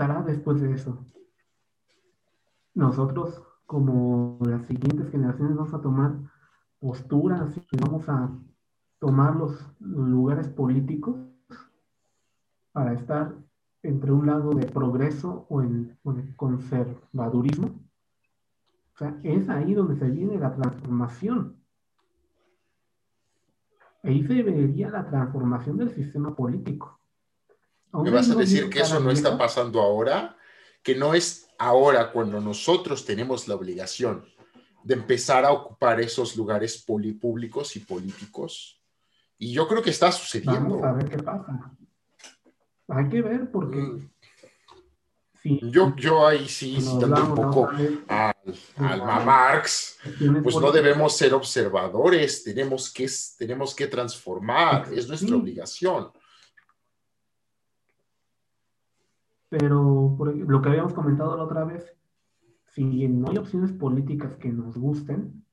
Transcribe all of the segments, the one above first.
pasará después de eso? Nosotros, como las siguientes generaciones, vamos a tomar posturas y vamos a tomar los lugares políticos para estar entre un lado de progreso o en, conservadurismo. O sea, es ahí donde se viene la transformación. Ahí se vería la transformación del sistema político. ¿Me vas a decir que eso no está pasando ahora? Que no es ahora cuando nosotros tenemos la obligación de empezar a ocupar esos lugares públicos y políticos. Y yo creo que está sucediendo. Vamos a ver qué pasa. Hay que ver porque... Mm. yo, yo ahí sí, citando un poco al, al Marx, pues no debemos ser observadores, tenemos que, tenemos que transformar, es nuestra obligación. Pero por lo que habíamos comentado la otra vez, si no hay opciones políticas que nos gusten,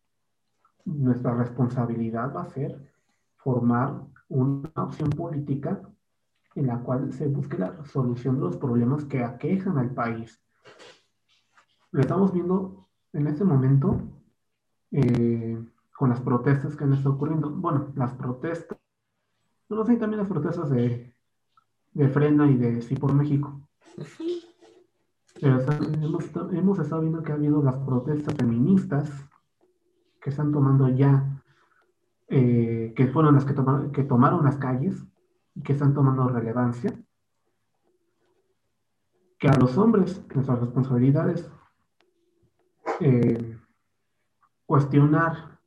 nuestra responsabilidad va a ser formar una opción política en la cual se busque la solución de los problemas que aquejan al país. Lo estamos viendo en este momento eh, con las protestas que han estado ocurriendo. Bueno, las protestas, no sé, también las protestas de, de Frena y de Sí por México. Pero hemos, hemos, estado viendo que ha habido las protestas feministas que están tomando ya, eh, que fueron las que, tomaron, que tomaron las calles y que están tomando relevancia. Que a los hombres, nuestras responsabilidades, eh, cuestionar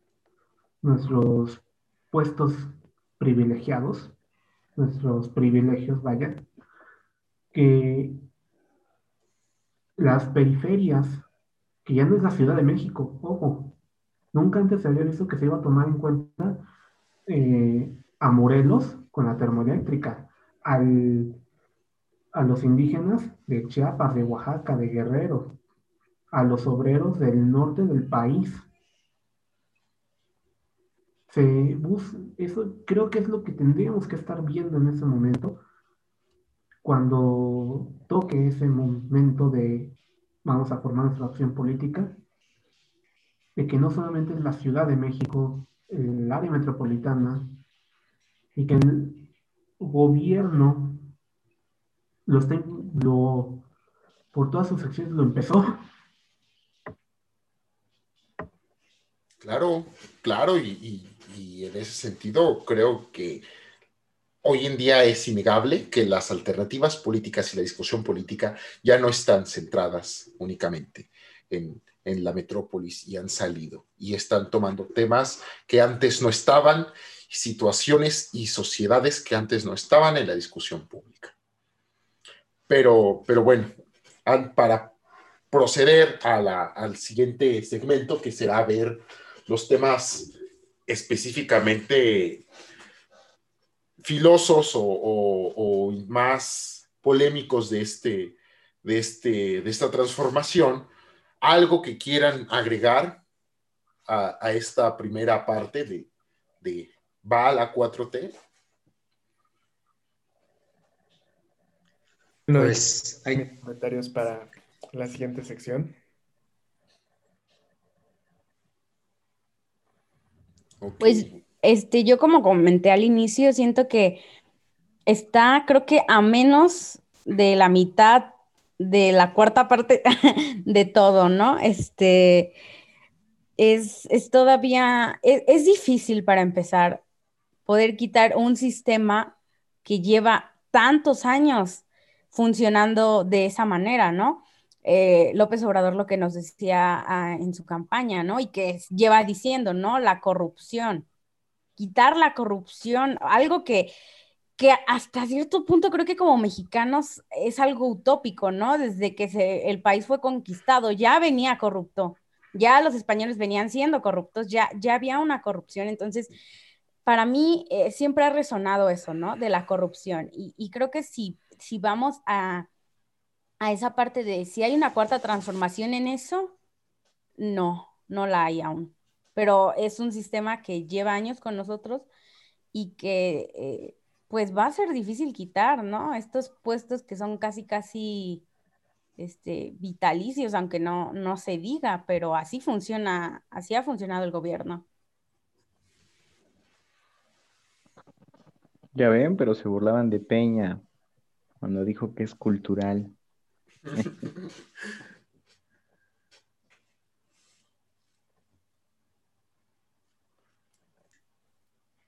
nuestros puestos privilegiados, nuestros privilegios, vaya, que las periferias, que ya no es la Ciudad de México, ojo, nunca antes se había visto que se iba a tomar en cuenta eh, a Morelos con la termoeléctrica, al, a los indígenas de Chiapas, de Oaxaca, de Guerrero, a los obreros del norte del país. Se eso creo que es lo que tendríamos que estar viendo en ese momento cuando toque ese momento de vamos a formar nuestra opción política, de que no solamente es la Ciudad de México, el área metropolitana, y que el gobierno lo, está, lo por todas sus acciones lo empezó. Claro, claro, y en ese sentido creo que hoy en día es innegable que las alternativas políticas y la discusión política ya no están centradas únicamente en, la metrópolis y han salido y están tomando temas que antes no estaban, situaciones y sociedades que antes no estaban en la discusión pública. Pero, pero bueno, para proceder al siguiente segmento, que será ver los temas específicamente filosos o, más polémicos de, este, de, este, de esta transformación, algo que quieran agregar a, esta primera parte de, de va a la 4T. Pues hay comentarios para la siguiente sección. Pues este, yo como comenté al inicio, siento que está, creo que a menos de la mitad de la cuarta parte de todo, ¿no? Este, es, todavía, es, es, difícil para empezar poder quitar un sistema que lleva tantos años funcionando de esa manera, ¿no? Eh, López Obrador lo que nos decía ah, en su campaña, ¿no? Y que lleva diciendo, ¿no? La corrupción quitar la corrupción, algo que, que hasta cierto punto creo que como mexicanos es algo utópico, ¿no? Desde que el país fue conquistado, ya venía corrupto, ya los españoles venían siendo corruptos, ya, ya había una corrupción, entonces para mí eh, siempre ha resonado eso, ¿no? De la corrupción. Y, creo que si, si vamos a, a esa parte de si hay una cuarta transformación en eso, no, no la hay aún pero es un sistema que lleva años con nosotros y que eh, pues va a ser difícil quitar, ¿no? Estos puestos que son casi, casi este, vitalicios, aunque no, no se diga, pero así funciona, así ha funcionado el gobierno. Ya ven, pero se burlaban de Peña cuando dijo que es cultural.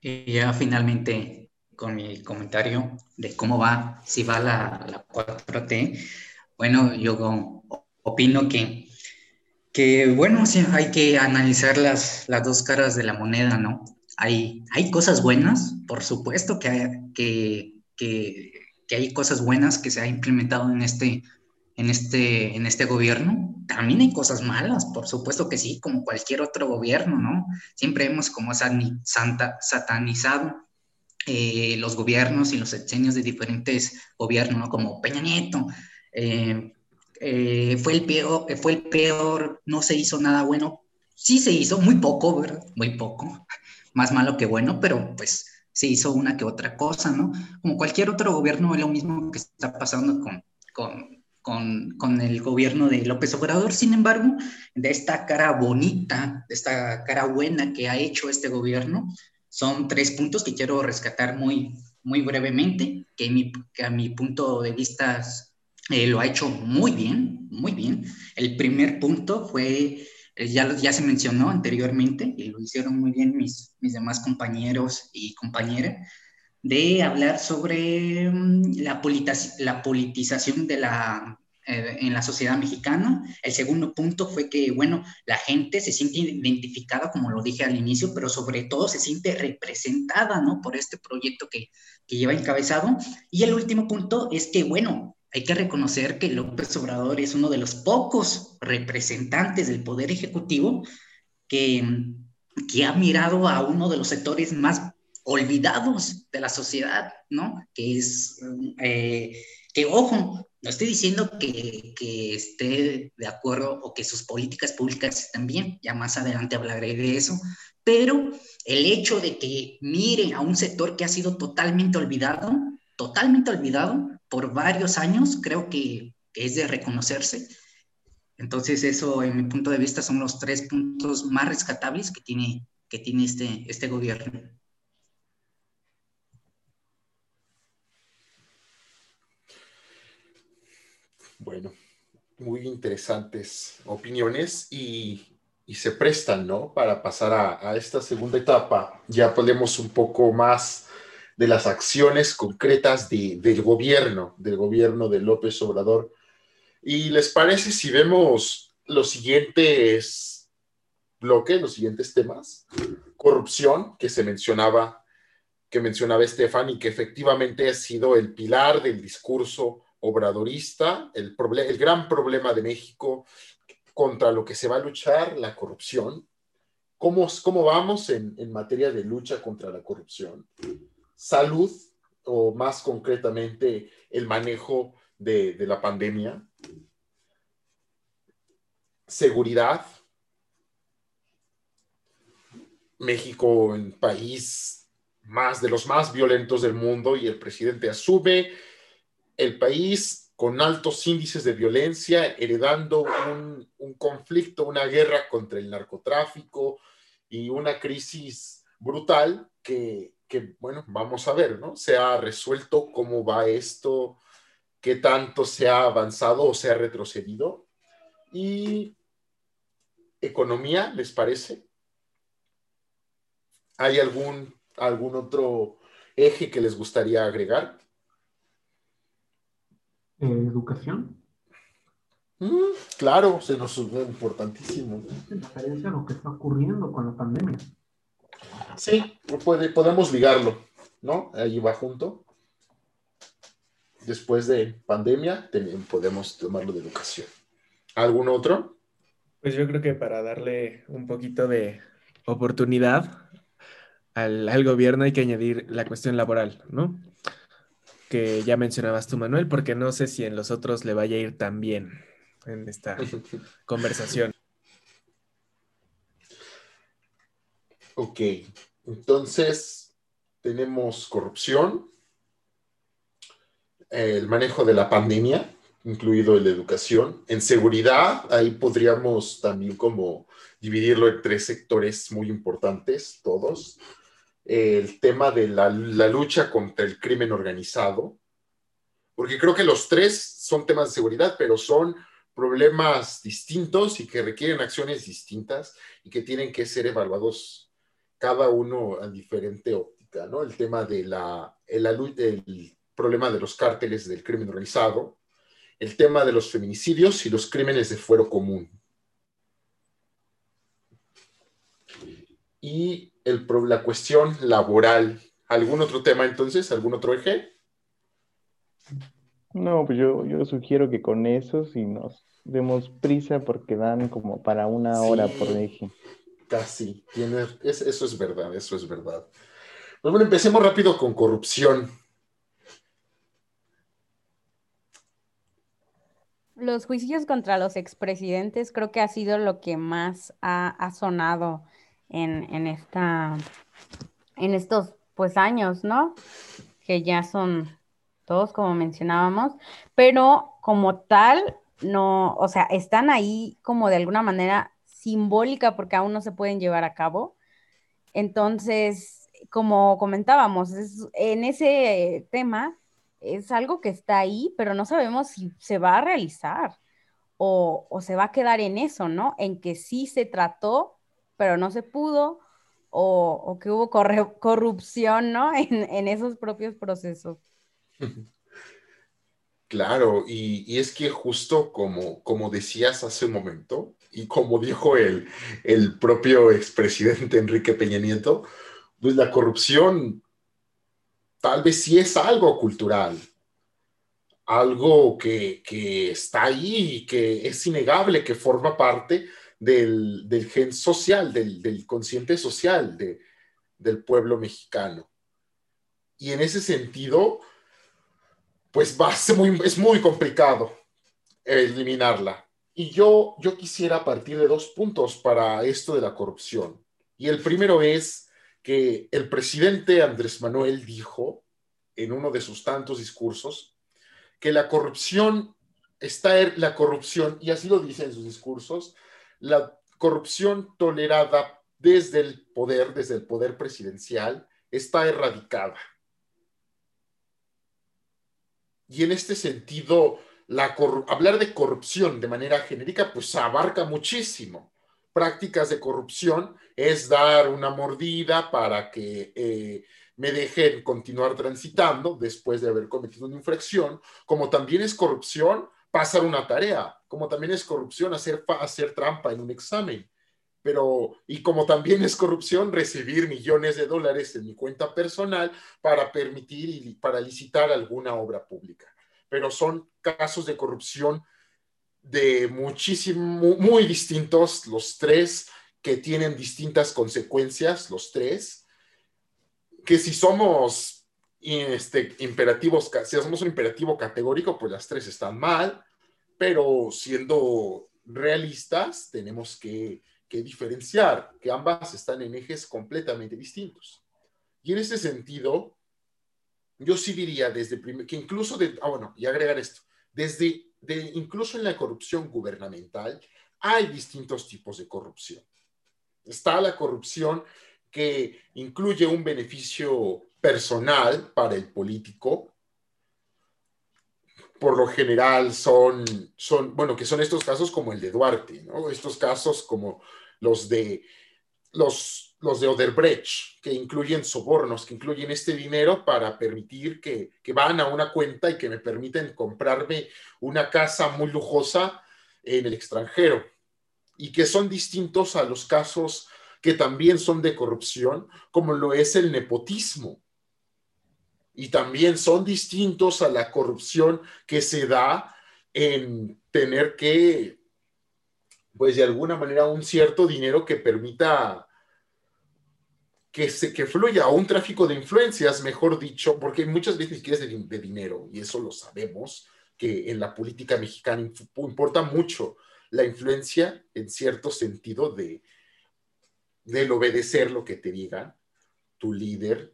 Y ya finalmente con mi comentario de cómo va, si va la, la 4T, bueno, yo opino que, que bueno, sí, hay que analizar las, las dos caras de la moneda, ¿no? Hay, hay cosas buenas, por supuesto que, que, que, que hay cosas buenas que se ha implementado en este, en este, en este gobierno. También hay cosas malas, por supuesto que sí, como cualquier otro gobierno, ¿no? Siempre hemos como santa, satanizado eh, los gobiernos y los sexenios de diferentes gobiernos, ¿no? Como Peña Nieto. Eh, eh, fue el peor, fue el peor, no se hizo nada bueno. Sí se hizo, muy poco, ¿verdad? Muy poco. Más malo que bueno, pero pues se hizo una que otra cosa, ¿no? Como cualquier otro gobierno, es lo mismo que está pasando con, con con, el gobierno de López Obrador. Sin embargo, de esta cara bonita, de esta cara buena que ha hecho este gobierno, son tres puntos que quiero rescatar muy, muy brevemente, que, a mi punto de vista eh, lo ha hecho muy bien, muy bien. El primer punto fue, eh, ya, ya se mencionó anteriormente, y lo hicieron muy bien mis, mis demás compañeros y compañeras, de hablar sobre mm, la, la politización de la, eh, en la sociedad mexicana. El segundo punto fue que, bueno, la gente se siente identificada, como lo dije al inicio, pero sobre todo se siente representada, ¿no? Por este proyecto que, que lleva encabezado. Y el último punto es que, bueno, hay que reconocer que López Obrador es uno de los pocos representantes del Poder Ejecutivo que, que ha mirado a uno de los sectores más olvidados de la sociedad, ¿no? Que es, eh, que ojo, no estoy diciendo que, que, esté de acuerdo o que sus políticas públicas estén bien, ya más adelante hablaré de eso, pero el hecho de que mire a un sector que ha sido totalmente olvidado, totalmente olvidado por varios años, creo que, que es de reconocerse. Entonces eso, en mi punto de vista, son los tres puntos más rescatables que tiene, que tiene este, este gobierno. Bueno, muy interesantes opiniones y, se prestan, ¿no? Para pasar a, esta segunda etapa. Ya podemos un poco más de las acciones concretas del gobierno, del gobierno de López Obrador. ¿Y les parece si vemos los siguientes bloques, los siguientes temas? Corrupción, que se mencionaba, que mencionaba Estefan y que efectivamente ha sido el pilar del discurso obradorista, el, el gran problema de México contra lo que se va a luchar, la corrupción. ¿Cómo, cómo vamos en, en materia de lucha contra la corrupción? Salud, o más concretamente el manejo de, de la pandemia. Seguridad. México, un país más de los más violentos del mundo y el presidente asume el país con altos índices de violencia, heredando un, conflicto, una guerra contra el narcotráfico y una crisis brutal que, bueno, vamos a ver, ¿no? Se ha resuelto cómo va esto, qué tanto se ha avanzado o se ha retrocedido. Y economía, ¿les parece? ¿Hay algún, algún otro eje que les gustaría agregar? Educación. Mm, claro, se nos sube importantísimo. En referencia a lo que está ocurriendo con la pandemia. Sí, puede, podemos ligarlo, ¿no? Allí va junto. Después de pandemia, también podemos tomarlo de educación. ¿Algún otro? Pues yo creo que para darle un poquito de oportunidad al, al gobierno hay que añadir la cuestión laboral, ¿no? Que ya mencionabas tú, Manuel, porque no sé si en los otros le vaya a ir tan bien en esta conversación. Ok, entonces tenemos corrupción, el manejo de la pandemia, incluido el de educación. En seguridad, ahí podríamos también como dividirlo en tres sectores muy importantes, todos. El tema de la, la lucha contra el crimen organizado, porque creo que los tres son temas de seguridad, pero son problemas distintos y que requieren acciones distintas y que tienen que ser evaluados cada uno a diferente óptica, ¿no? El tema de la, el, el problema de los cárteles del crimen organizado, el tema de los feminicidios y los crímenes de fuero común. Y el, la cuestión laboral. ¿Algún otro tema entonces? ¿Algún otro eje? No, pues yo, yo sugiero que con eso si nos demos prisa porque dan como para una hora por eje. Casi, tiene, eso es verdad, eso es verdad. Pues bueno, empecemos rápido con corrupción. Los juicios contra los expresidentes creo que ha sido lo que más ha, sonado en, en, esta, en estos pues años, ¿no? Que ya son todos como mencionábamos, pero como tal, no, o sea, están ahí como de alguna manera simbólica porque aún no se pueden llevar a cabo. Entonces, como comentábamos, en ese tema es algo que está ahí, pero no sabemos si se va a realizar o, se va a quedar en eso, ¿no? En que sí se trató, pero no se pudo, o, que hubo corrupción, ¿no? En, esos propios procesos. Claro, y, es que justo como, como decías hace un momento, y como dijo el, el propio expresidente Enrique Peña Nieto, pues la corrupción tal vez sí es algo cultural, algo que, está ahí y que es innegable, que forma parte del, gen social, del, consciente social del pueblo mexicano. Y en ese sentido, pues va es muy complicado eliminarla. Y yo, yo quisiera partir de dos puntos para esto de la corrupción. Y el primero es que el presidente Andrés Manuel dijo en uno de sus tantos discursos que la corrupción está er, la corrupción y así lo dice en sus discursos, la corrupción tolerada desde el poder, desde el poder presidencial, está erradicada. Y en este sentido, la hablar de corrupción de manera genérica, pues abarca muchísimo prácticas de corrupción es dar una mordida para que eh, me dejen continuar transitando después de haber cometido una infracción, como también es corrupción pasar una tarea, como también es corrupción hacer, hacer trampa en un examen, pero y como también es corrupción recibir millones de dólares en mi cuenta personal para permitir y para licitar alguna obra pública. Pero son casos de corrupción de muchísimo, muy distintos, los tres, que tienen distintas consecuencias, los tres, que si somos este, imperativos, si somos un imperativo categórico, pues las tres están mal, pero siendo realistas, tenemos que, que diferenciar que ambas están en ejes completamente distintos. Y en ese sentido, yo sí diría desde que incluso de, ah, bueno, y agregar esto, desde incluso en la corrupción gubernamental, hay distintos tipos de corrupción. Está la corrupción que incluye un beneficio personal para el político. Por lo general son, son, bueno, que son estos casos como el de Duarte, ¿no? Estos casos como los de los, de Oderbrecht, que incluyen sobornos, que incluyen este dinero para permitir que, que van a una cuenta y que me permiten comprarme una casa muy lujosa en el extranjero y que son distintos a los casos que también son de corrupción, como lo es el nepotismo. Y también son distintos a la corrupción que se da en tener que pues de alguna manera un cierto dinero que permita que, se, que fluya un tráfico de influencias, mejor dicho, porque muchas veces quieres de, de dinero, y eso lo sabemos, que en la política mexicana importa mucho la influencia en cierto sentido de del obedecer lo que te diga tu líder,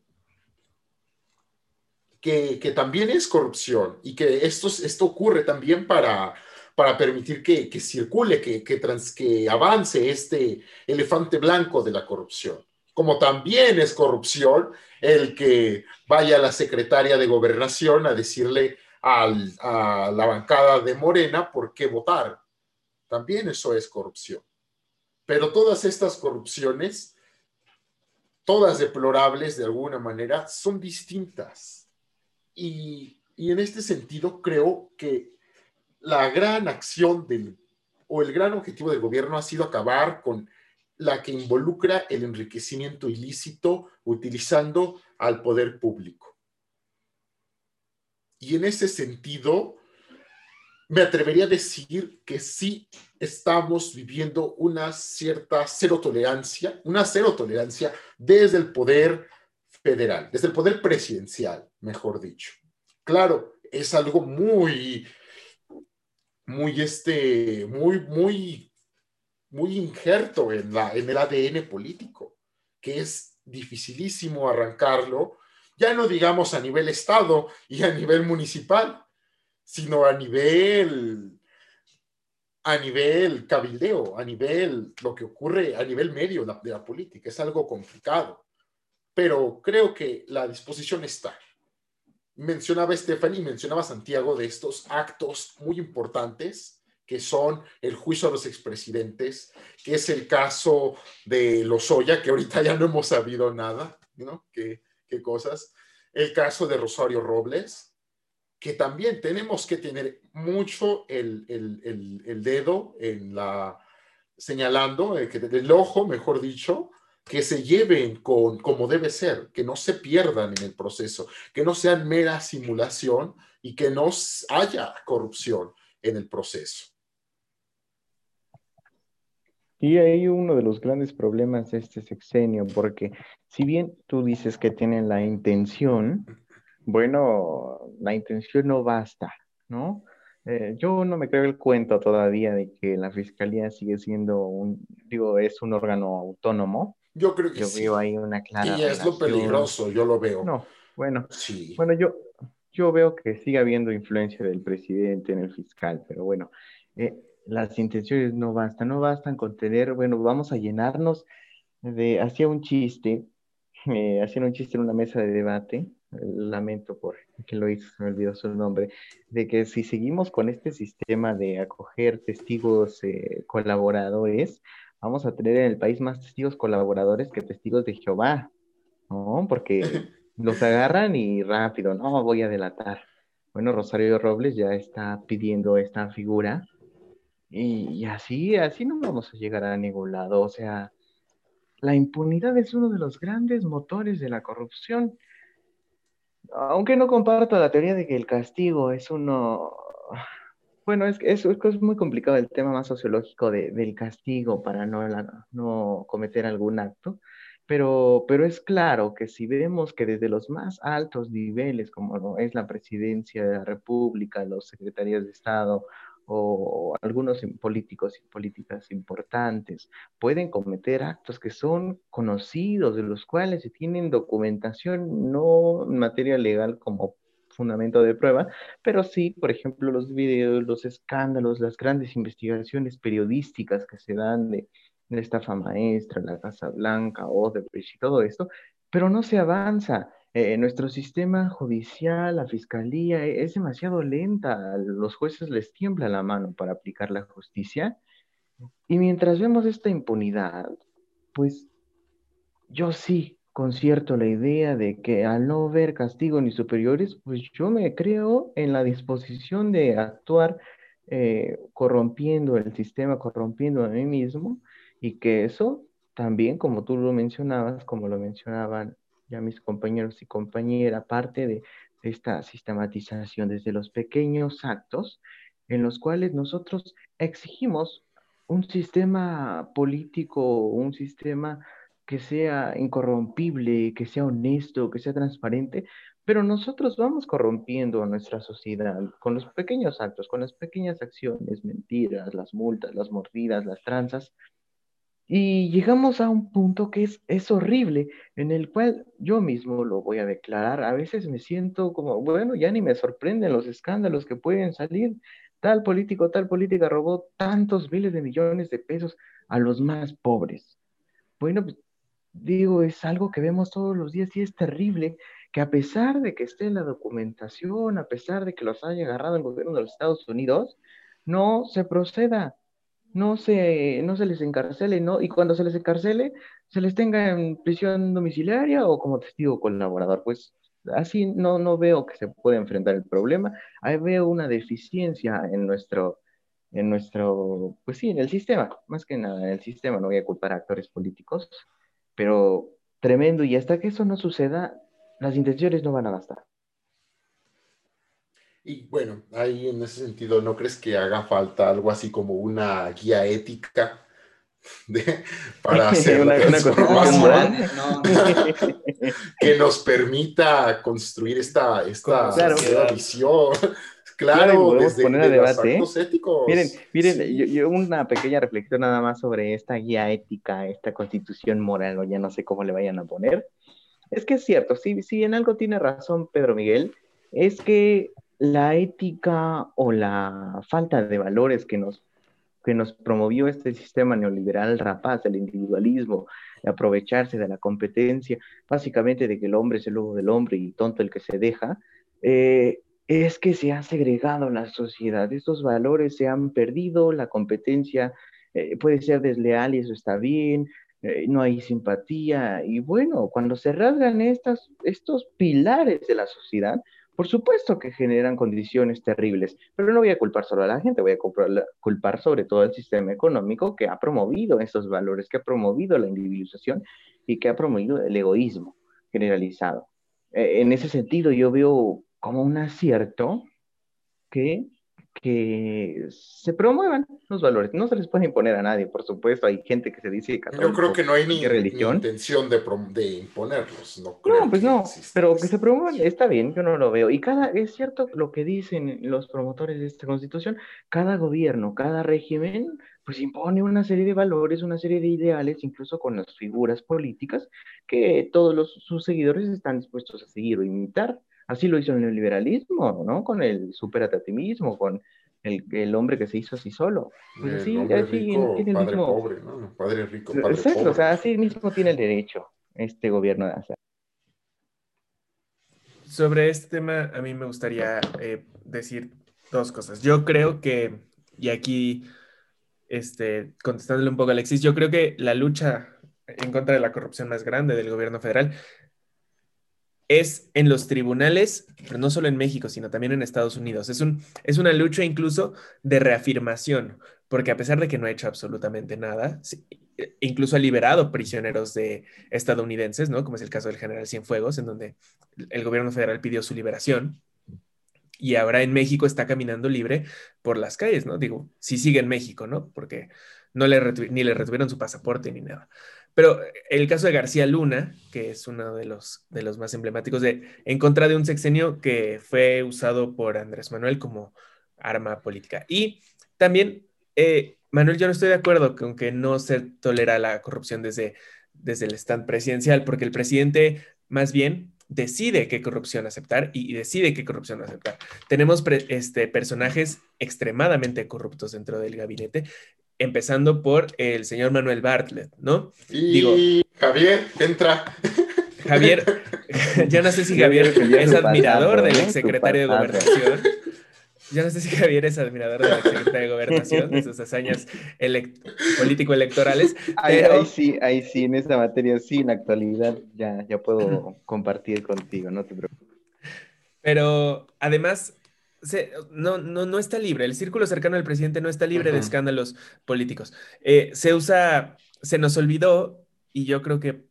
que, también es corrupción y que esto, esto ocurre también para, para permitir que, que circule, que, que, trans, que avance este elefante blanco de la corrupción. Como también es corrupción el que vaya la secretaria de gobernación a decirle a la bancada de Morena por qué votar. También eso es corrupción. Pero todas estas corrupciones, todas deplorables de alguna manera, son distintas. Y, y en este sentido creo que la gran acción del, o el gran objetivo del gobierno ha sido acabar con la que involucra el enriquecimiento ilícito utilizando al poder público. Y en ese sentido, me atrevería a decir que sí estamos viviendo una cierta cero tolerancia, una cero tolerancia desde el poder federal, desde el poder presidencial, mejor dicho. Claro, es algo muy, muy, este, muy, muy, muy injerto en, la, en el ADN político, que es dificilísimo arrancarlo, ya no digamos a nivel Estado y a nivel municipal, sino a nivel, a nivel cabildeo, a nivel lo que ocurre a nivel medio de la política. Es algo complicado, pero creo que la disposición está. Mencionaba Stephanie, mencionaba Santiago de estos actos muy importantes que son el juicio a los expresidentes, que es el caso de Lozoya, que ahorita ya no hemos sabido nada, ¿no? ¿Qué, qué cosas? El caso de Rosario Robles, que también tenemos que tener mucho el, el, el, dedo en la señalando, eh, que el ojo, mejor dicho, que se lleven con como debe ser, que no se pierdan en el proceso, que no sean mera simulación y que no haya corrupción en el proceso. Y hay uno de los grandes problemas de este sexenio, porque si bien tú dices que tienen la intención, bueno, la intención no basta, ¿no? Eh, yo no me creo el cuento todavía de que la fiscalía sigue siendo un, digo, es un órgano autónomo. Yo creo que yo sí. veo ahí una clara. Y es lo peligroso, yo lo veo. No, bueno, sí. bueno, yo, yo veo que sigue habiendo influencia del presidente en el fiscal, pero bueno, eh, las intenciones no bastan, no bastan con tener, bueno, vamos a llenarnos de, hacía un chiste, eh, hacían un chiste en una mesa de debate, lamento por que lo hizo, se me olvidó su nombre, de que si seguimos con este sistema de acoger testigos eh, colaboradores, vamos a tener en el país más testigos colaboradores que testigos de Jehová, ¿no? Porque los agarran y rápido, no, voy a delatar. Bueno, Rosario Robles ya está pidiendo esta figura y, y así, así no vamos a llegar a ningún lado. O sea, la impunidad es uno de los grandes motores de la corrupción aunque no comparto la teoría de que el castigo es uno, bueno, es, es, es muy complicado el tema más sociológico de, del castigo para no, no cometer algún acto, pero, pero es claro que si vemos que desde los más altos niveles, como es la presidencia de la República, los secretarios de Estado o algunos políticos y políticas importantes pueden cometer actos que son conocidos, de los cuales se tienen documentación no en materia legal como fundamento de prueba, pero sí, por ejemplo, los videos, los escándalos, las grandes investigaciones periodísticas que se dan de, de estafa maestra, la Casa Blanca, Odebrecht y todo esto, pero no se avanza. Eh, nuestro sistema judicial, la fiscalía, e, es demasiado lenta. Los jueces les tiembla la mano para aplicar la justicia. Y mientras vemos esta impunidad, pues yo sí concierto la idea de que al no ver castigo ni superiores, pues yo me creo en la disposición de actuar eh, corrompiendo el sistema, corrompiendo a mí mismo, y que eso también, como tú lo mencionabas, como lo mencionaban ya mis compañeros y compañeras, parte de esta sistematización desde los pequeños actos en los cuales nosotros exigimos un sistema político, un sistema que sea incorrompible, que sea honesto, que sea transparente, pero nosotros vamos corrompiendo a nuestra sociedad con los pequeños actos, con las pequeñas acciones, mentiras, las multas, las mordidas, las tranzas, Y llegamos a un punto que es, es horrible, en el cual yo mismo lo voy a declarar. A veces me siento como, bueno, ya ni me sorprenden los escándalos que pueden salir. Tal político, tal política robó tantos miles de millones de pesos a los más pobres. Bueno, pues, digo, es algo que vemos todos los días y es terrible que a pesar de que esté en la documentación, a pesar de que los haya agarrado el gobierno de los Estados Unidos, no se proceda no se, no se les encarcele, ¿no? Y cuando se les encarcele, se les tenga en prisión domiciliaria o como testigo colaborador. Pues así no, no veo que se pueda enfrentar el problema. Ahí veo una deficiencia en nuestro, en nuestro, pues sí, en el sistema, más que nada en el sistema, no voy a culpar a actores políticos, pero tremendo y hasta que eso no suceda, las intenciones no van a bastar. Y bueno, ahí en ese sentido, ¿no crees que haga falta algo así como una guía ética para hacer una, que nos permita construir esta, esta visión? Claro, desde, poner a debate. Éticos. Miren, miren yo, una pequeña reflexión nada más sobre esta guía ética, esta constitución moral, o ya no sé cómo le vayan a poner. Es que es cierto, si, si en algo tiene razón Pedro Miguel, es que la ética o la falta de valores que nos, que nos promovió este sistema neoliberal rapaz, el individualismo, de aprovecharse de la competencia, básicamente de que el hombre es el lobo del hombre y tonto el que se deja, eh, es que se ha segregado la sociedad. Estos valores se han perdido, la competencia eh, puede ser desleal y eso está bien, eh, no hay simpatía. Y bueno, cuando se rasgan estas, estos pilares de la sociedad, por supuesto que generan condiciones terribles, pero no voy a culpar solo a la gente, voy a culpar sobre todo al sistema económico que ha promovido esos valores, que ha promovido la individualización y que ha promovido el egoísmo generalizado. Eh, en ese sentido, yo veo como un acierto que que se promuevan los valores. No se les puede imponer a nadie, por supuesto. Hay gente que se dice católico. Yo creo que no hay ni, intención de, de, imponerlos. No, no pues no, pero que se promuevan está bien, yo no lo veo. Y cada, es cierto lo que dicen los promotores de esta constitución, cada gobierno, cada régimen, pues impone una serie de valores, una serie de ideales, incluso con las figuras políticas, que todos los, sus seguidores están dispuestos a seguir o imitar. Así lo hizo el neoliberalismo, ¿no? Con el supérate a ti mismo, con el, el, hombre que se hizo así solo. Pues así, así rico, tiene el padre mismo... pobre, ¿no? Padre rico, padre Exacto, pobre. o sea, así mismo tiene el derecho este gobierno de hacer. Sobre este tema, a mí me gustaría eh, decir dos cosas. Yo creo que, y aquí, este, contestándole un poco a Alexis, yo creo que la lucha en contra de la corrupción más grande del gobierno federal es en los tribunales, pero no solo en México, sino también en Estados Unidos. Es, un, es una lucha incluso de reafirmación, porque a pesar de que no ha hecho absolutamente nada, incluso ha liberado prisioneros de estadounidenses, ¿no? Como es el caso del general Cienfuegos, en donde el gobierno federal pidió su liberación. Y ahora en México está caminando libre por las calles, ¿no? Digo, si sigue en México, ¿no? Porque no le ni le retuvieron su pasaporte ni nada. Pero el caso de García Luna, que es uno de los, de los más emblemáticos, de, en contra de un sexenio que fue usado por Andrés Manuel como arma política. Y también, eh, Manuel, yo no estoy de acuerdo con que no se tolera la corrupción desde, desde el stand presidencial, porque el presidente más bien decide qué corrupción aceptar y, decide qué corrupción aceptar. Tenemos este, personajes extremadamente corruptos dentro del gabinete empezando por el señor Manuel Bartlett, ¿no? Y Digo, Javier, entra. Javier, yo no sé si Javier es admirador del exsecretario de Gobernación. Yo no sé si Javier es admirador del exsecretario de Gobernación, de sus hazañas político-electorales. Ahí, sí, ahí sí, en esta materia sí, en la actualidad ya, ya puedo compartir contigo, no te preocupes. Pero además, no, no, no está libre, el círculo cercano al presidente no está libre de escándalos políticos. Eh, se usa, se nos olvidó, y yo creo que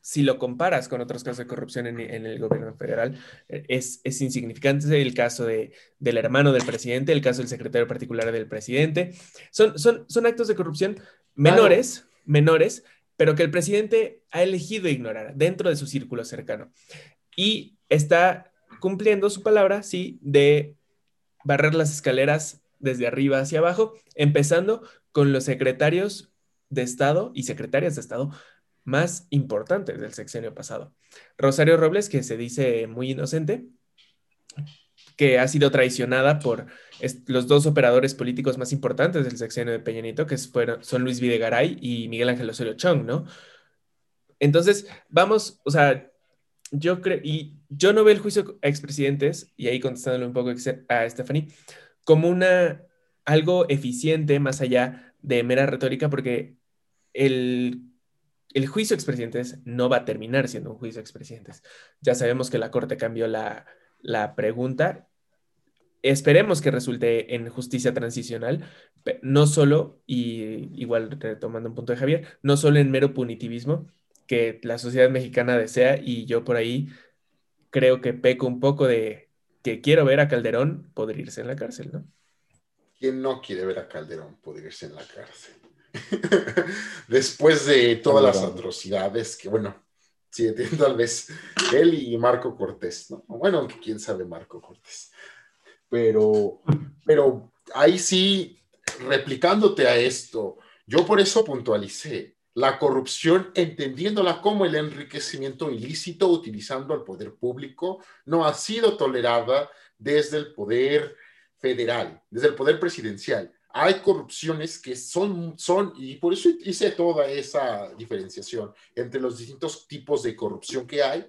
si lo comparas con otros casos de corrupción en, el gobierno federal, eh, es, es, insignificante el caso de, del hermano del presidente, el caso del secretario particular del presidente. Son, son, son actos de corrupción menores, menores, pero que el presidente ha elegido ignorar dentro de su círculo cercano. Y está cumpliendo su palabra, sí, de barrer las escaleras desde arriba hacia abajo, empezando con los secretarios de Estado y secretarias de Estado más importantes del sexenio pasado. Rosario Robles, que se dice muy inocente, que ha sido traicionada por los dos operadores políticos más importantes del sexenio de Peña Nieto, que fueron, son Luis Videgaray y Miguel Ángel Osorio Chong, ¿no? Entonces, vamos, o sea, yo creo, y yo no veo el juicio a expresidentes, y ahí contestándole un poco a Stephanie, como una, algo eficiente más allá de mera retórica, porque el, el juicio a expresidentes no va a terminar siendo un juicio a expresidentes. Ya sabemos que la Corte cambió la, la pregunta. Esperemos que resulte en justicia transicional, no solo, y igual retomando un punto de Javier, no solo en mero punitivismo, que la sociedad mexicana desea y yo por ahí creo que peco un poco de que quiero ver a Calderón podrirse en la cárcel, ¿no? ¿Quién no quiere ver a Calderón podrirse en la cárcel? Después de todas las atrocidades que, bueno, sí, tal vez él y Marco Cortés, ¿no? Bueno, quién sabe Marco Cortés. Pero, pero ahí sí, replicándote a esto, yo por eso puntualicé la corrupción, entendiéndola como el enriquecimiento ilícito utilizando al poder público, no ha sido tolerada desde el poder federal, desde el poder presidencial. Hay corrupciones que son, son, y por eso hice toda esa diferenciación entre los distintos tipos de corrupción que hay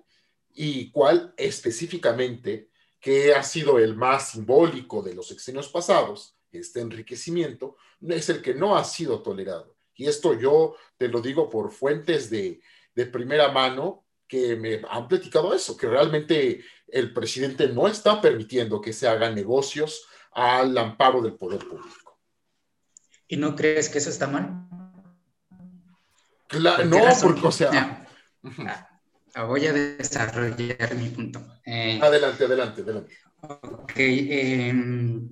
y cuál específicamente, que ha sido el más simbólico de los exenios pasados, este enriquecimiento, es el que no ha sido tolerado y esto yo te lo digo por fuentes de, primera mano que me han platicado eso, que realmente el presidente no está permitiendo que se hagan negocios al amparo del poder público. ¿Y no crees que eso está mal? Claro, no, porque, o sea... Ah, voy a desarrollar mi punto. Eh, adelante, adelante, adelante. Ok. Em,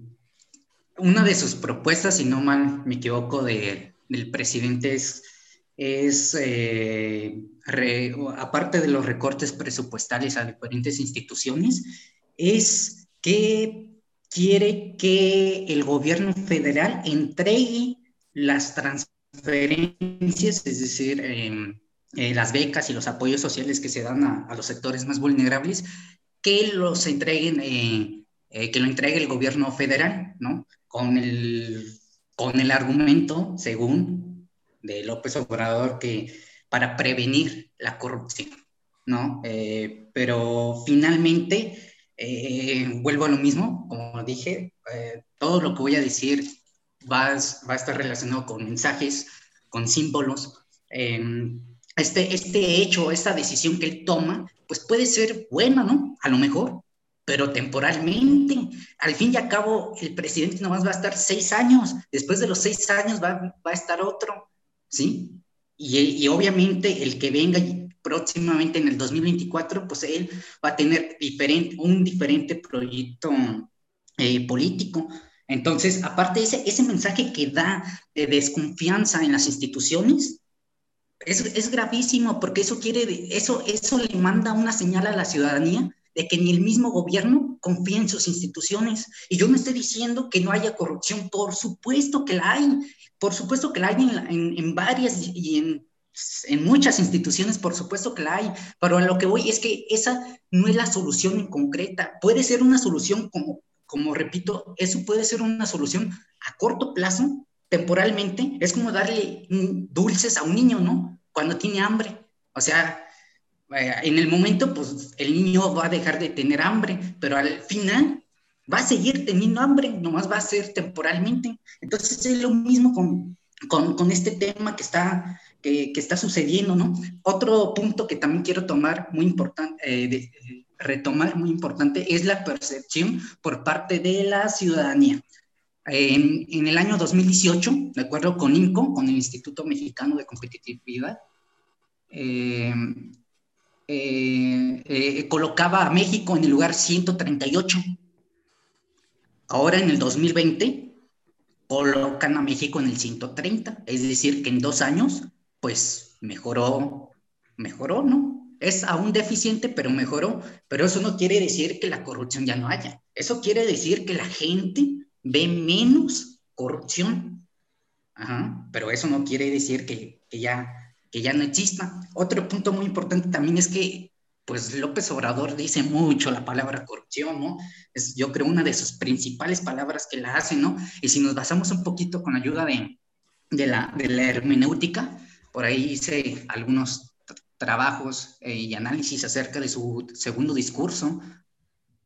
una de sus propuestas, si no mal me equivoco, de del presidente es, es eh, aparte de los recortes presupuestales a diferentes instituciones, es que quiere que el gobierno federal entregue las transferencias, es decir, em, eh, las becas y los apoyos sociales que se dan a, a los sectores más vulnerables, que los entreguen, eh, que lo entregue el gobierno federal, ¿no? Con el con el argumento, según de López Obrador, que para prevenir la corrupción, ¿no? Eh, pero finalmente, eh, vuelvo a lo mismo, como dije, eh, todo lo que voy a decir va, va, a estar relacionado con mensajes, con símbolos. este, este hecho, esta decisión que él toma, pues puede ser buena, ¿no? A lo mejor, pero temporalmente. Al fin y al cabo, el presidente nomás va a estar seis años, después de los seis años va, va a estar otro, ¿sí? Y, y, obviamente el que venga próximamente en el 2024, pues él va a tener diferente, un diferente proyecto eh, político. Entonces, aparte ese, ese mensaje que da de desconfianza en las instituciones, es, es gravísimo porque eso quiere, eso, eso le manda una señal a la ciudadanía de que ni el mismo gobierno confía en sus instituciones. Y yo no estoy diciendo que no haya corrupción, por supuesto que la hay, por supuesto que la hay en, varias y en, en, muchas instituciones, por supuesto que la hay, pero a lo que voy es que esa no es la solución en concreta. Puede ser una solución, como, como repito, eso puede ser una solución a corto plazo, temporalmente, es como darle dulces a un niño, ¿no? Cuando tiene hambre. O sea, en el momento, pues el niño va a dejar de tener hambre, pero al final va a seguir teniendo hambre, nomás va a ser temporalmente. Entonces es lo mismo con, con, con este tema que está, que, que, está sucediendo, ¿no? Otro punto que también quiero tomar muy importante, eh, retomar muy importante, es la percepción por parte de la ciudadanía. En, en, el año 2018, de acuerdo con INCO, con el Instituto Mexicano de Competitividad, eh, eh, eh, colocaba a México en el lugar 138. Ahora en el 2020 colocan a México en el 130, es decir, que en dos años, pues mejoró, mejoró, ¿no? Es aún deficiente, pero mejoró, pero eso no quiere decir que la corrupción ya no haya. Eso quiere decir que la gente ve menos corrupción. Pero eso no quiere decir que, ya, que ya no exista. Otro punto muy importante también es que pues López Obrador dice mucho la palabra corrupción, ¿no? Es yo creo una de sus principales palabras que la hace, ¿no? Y si nos basamos un poquito con ayuda de, de, la, de la hermenéutica, por ahí hice algunos trabajos eh, y análisis acerca de su segundo discurso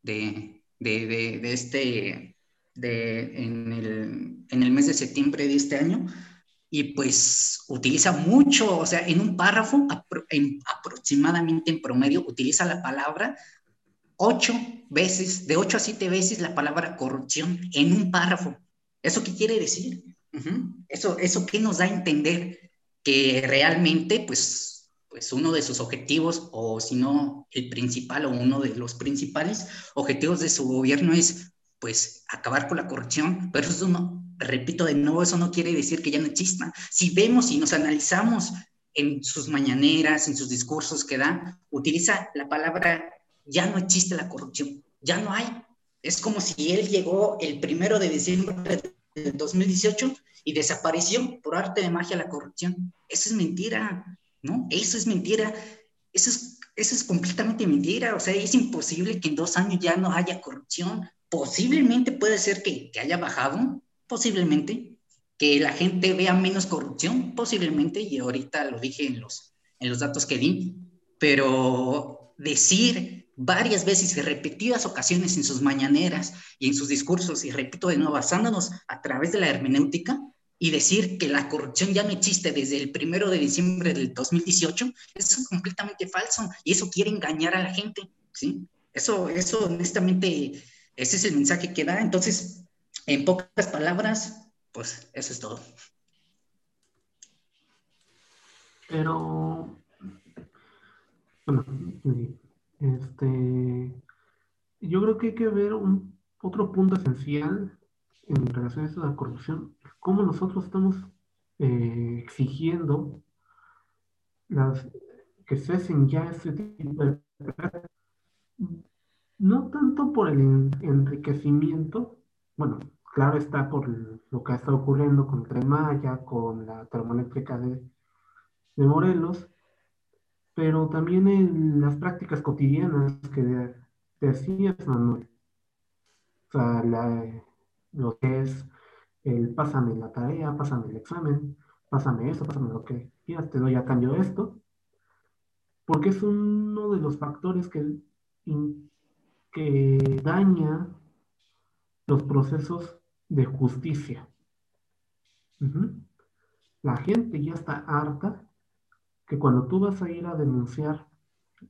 de, de, de, este, de, en, el, en el mes de septiembre de este año, y pues utiliza mucho, o sea, en un párrafo aproximadamente en promedio utiliza la palabra ocho veces, de ocho a siete veces la palabra corrupción en un párrafo. ¿Eso qué quiere decir? Eso, ¿Eso qué nos da a entender? Que realmente, pues, pues uno de sus objetivos, o si no el principal o uno de los principales objetivos de su gobierno es, pues, acabar con la corrupción, pero eso no, repito de nuevo, eso no quiere decir que ya no exista. Si vemos y nos analizamos en sus mañaneras, en sus discursos que da, utiliza la palabra ya no existe la corrupción, ya no hay. Es como si él llegó el primero de diciembre del 2018 y desapareció por arte de magia la corrupción. Eso es mentira, ¿no? Eso es mentira. Eso es, eso es completamente mentira. O sea, es imposible que en dos años ya no haya corrupción. Posiblemente puede ser que, que haya bajado, posiblemente, que la gente vea menos corrupción, posiblemente, y ahorita lo dije en los, en los datos que di, pero decir varias veces y repetidas ocasiones en sus mañaneras y en sus discursos, y repito de nuevo, basándonos a través de la hermenéutica, y decir que la corrupción ya no existe desde el primero de diciembre del 2018, eso es completamente falso, y eso quiere engañar a la gente, ¿sí? Eso, eso honestamente, ese es el mensaje que da, entonces en pocas palabras, pues eso es todo. Pero, bueno, este, yo creo que hay que ver un otro punto esencial en relación a la corrupción, cómo nosotros estamos eh, exigiendo las, que cesen ya ese tipo de no tanto por el enriquecimiento, bueno, claro está por lo que estado ocurriendo con Tren Maya, con la termoeléctrica de, Morelos, pero también en las prácticas cotidianas que decías, Manuel. O sea, lo que es el pásame la tarea, pásame el examen, pásame eso, pásame lo que quieras, te doy a cambio de esto, porque es uno de los factores que, que daña los procesos de justicia. La gente ya está harta que cuando tú vas a ir a denunciar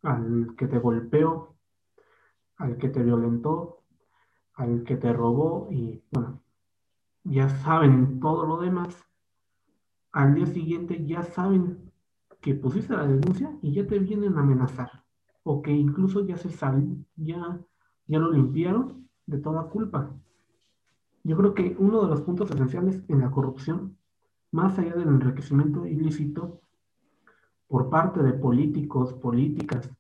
al que te golpeó, al que te violentó, al que te robó y bueno, ya saben todo lo demás, al día siguiente ya saben que pusiste la denuncia y ya te vienen a amenazar o que incluso ya se saben, ya, ya lo limpiaron de toda culpa. Yo creo que uno de los puntos esenciales en la corrupción, más allá del enriquecimiento ilícito por parte de políticos, políticas,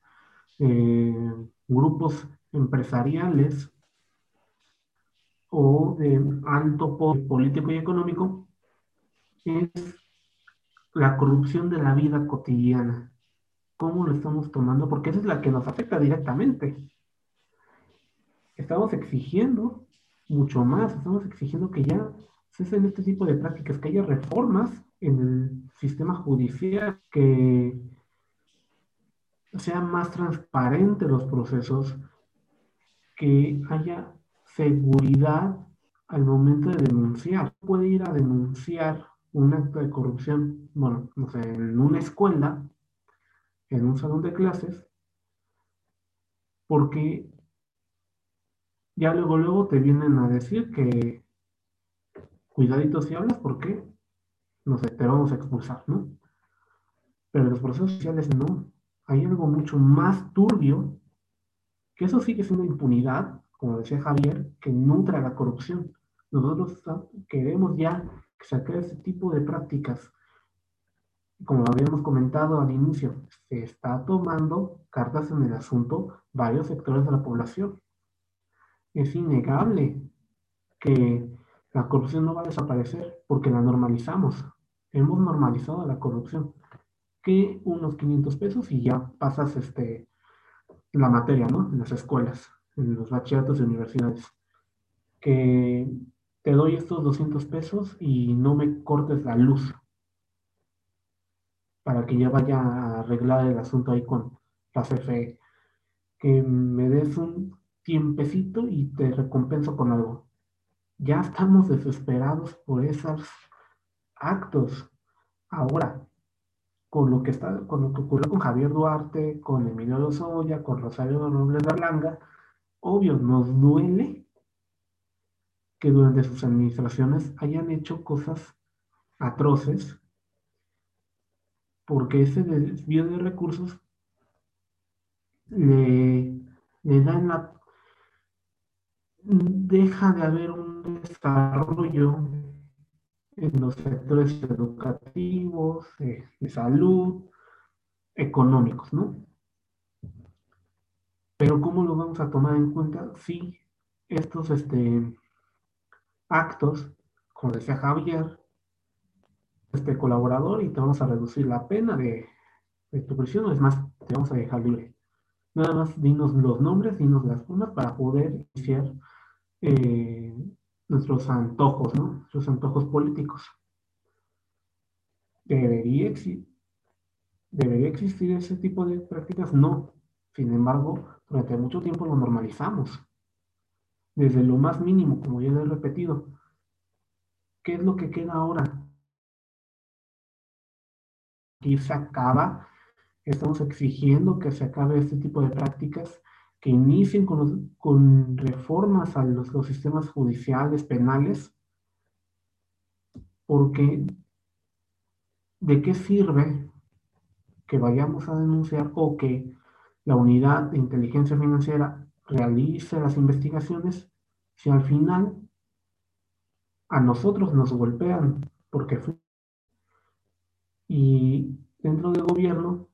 eh, grupos empresariales o de alto poder político y económico, es la corrupción de la vida cotidiana. ¿Cómo lo estamos tomando? Porque esa es la que nos afecta directamente. Estamos exigiendo mucho más. Estamos exigiendo que ya se hacen este tipo de prácticas, que haya reformas en el sistema judicial, que sean más transparentes los procesos, que haya seguridad al momento de denunciar. Puede ir a denunciar un acto de corrupción, bueno, no sé, en una escuela, en un salón de clases, porque ya luego, luego te vienen a decir que cuidadito si hablas porque, no sé, te vamos a expulsar, ¿no? Pero los procesos sociales no. Hay algo mucho más turbio, que eso sigue siendo impunidad, como decía Javier, que nutra la corrupción. Nosotros queremos ya sacar ese tipo de prácticas. Como habíamos comentado al inicio, se está tomando cartas en el asunto varios sectores de la población es innegable que La corrupción no va a desaparecer porque la normalizamos. Hemos normalizado la corrupción. Que unos 500 pesos y ya pasas este, la materia, ¿no? En las escuelas, en los bachilleratos y universidades. Que te doy estos 200 pesos y no me cortes la luz para que ya vaya a arreglar el asunto ahí con la CFE. Que me des un tiempecito y te recompenso con algo. Ya estamos desesperados por esos actos. Ahora, con lo que está, con lo que ocurrió con Javier Duarte, con Emilio Lozoya, con Rosario Robles Berlanga, obvio, nos duele que durante sus administraciones hayan hecho cosas atroces, porque ese desvío de recursos le, le da la deja de haber un desarrollo en los sectores educativos, de, salud, económicos, ¿no? Pero ¿cómo lo vamos a tomar en cuenta si estos este, actos, como decía Javier, este colaborador y te vamos a reducir la pena de, de tu prisión, es más, te vamos a dejar libre. Nada más dinos los nombres, dinos las formas para poder iniciar eh, nuestros antojos, ¿no? Nuestros antojos políticos. ¿Debería, ¿Debería existir ese tipo de prácticas? No. Sin embargo, durante mucho tiempo lo normalizamos. Desde lo más mínimo, como ya lo he repetido. ¿Qué es lo que queda ahora? Aquí se acaba, estamos exigiendo que se acabe este tipo de prácticas que inicien con, reformas a los, sistemas judiciales, penales, porque ¿de qué sirve que vayamos a denunciar o que la unidad de inteligencia financiera realice las investigaciones si al final a nosotros nos golpean porque y dentro del gobierno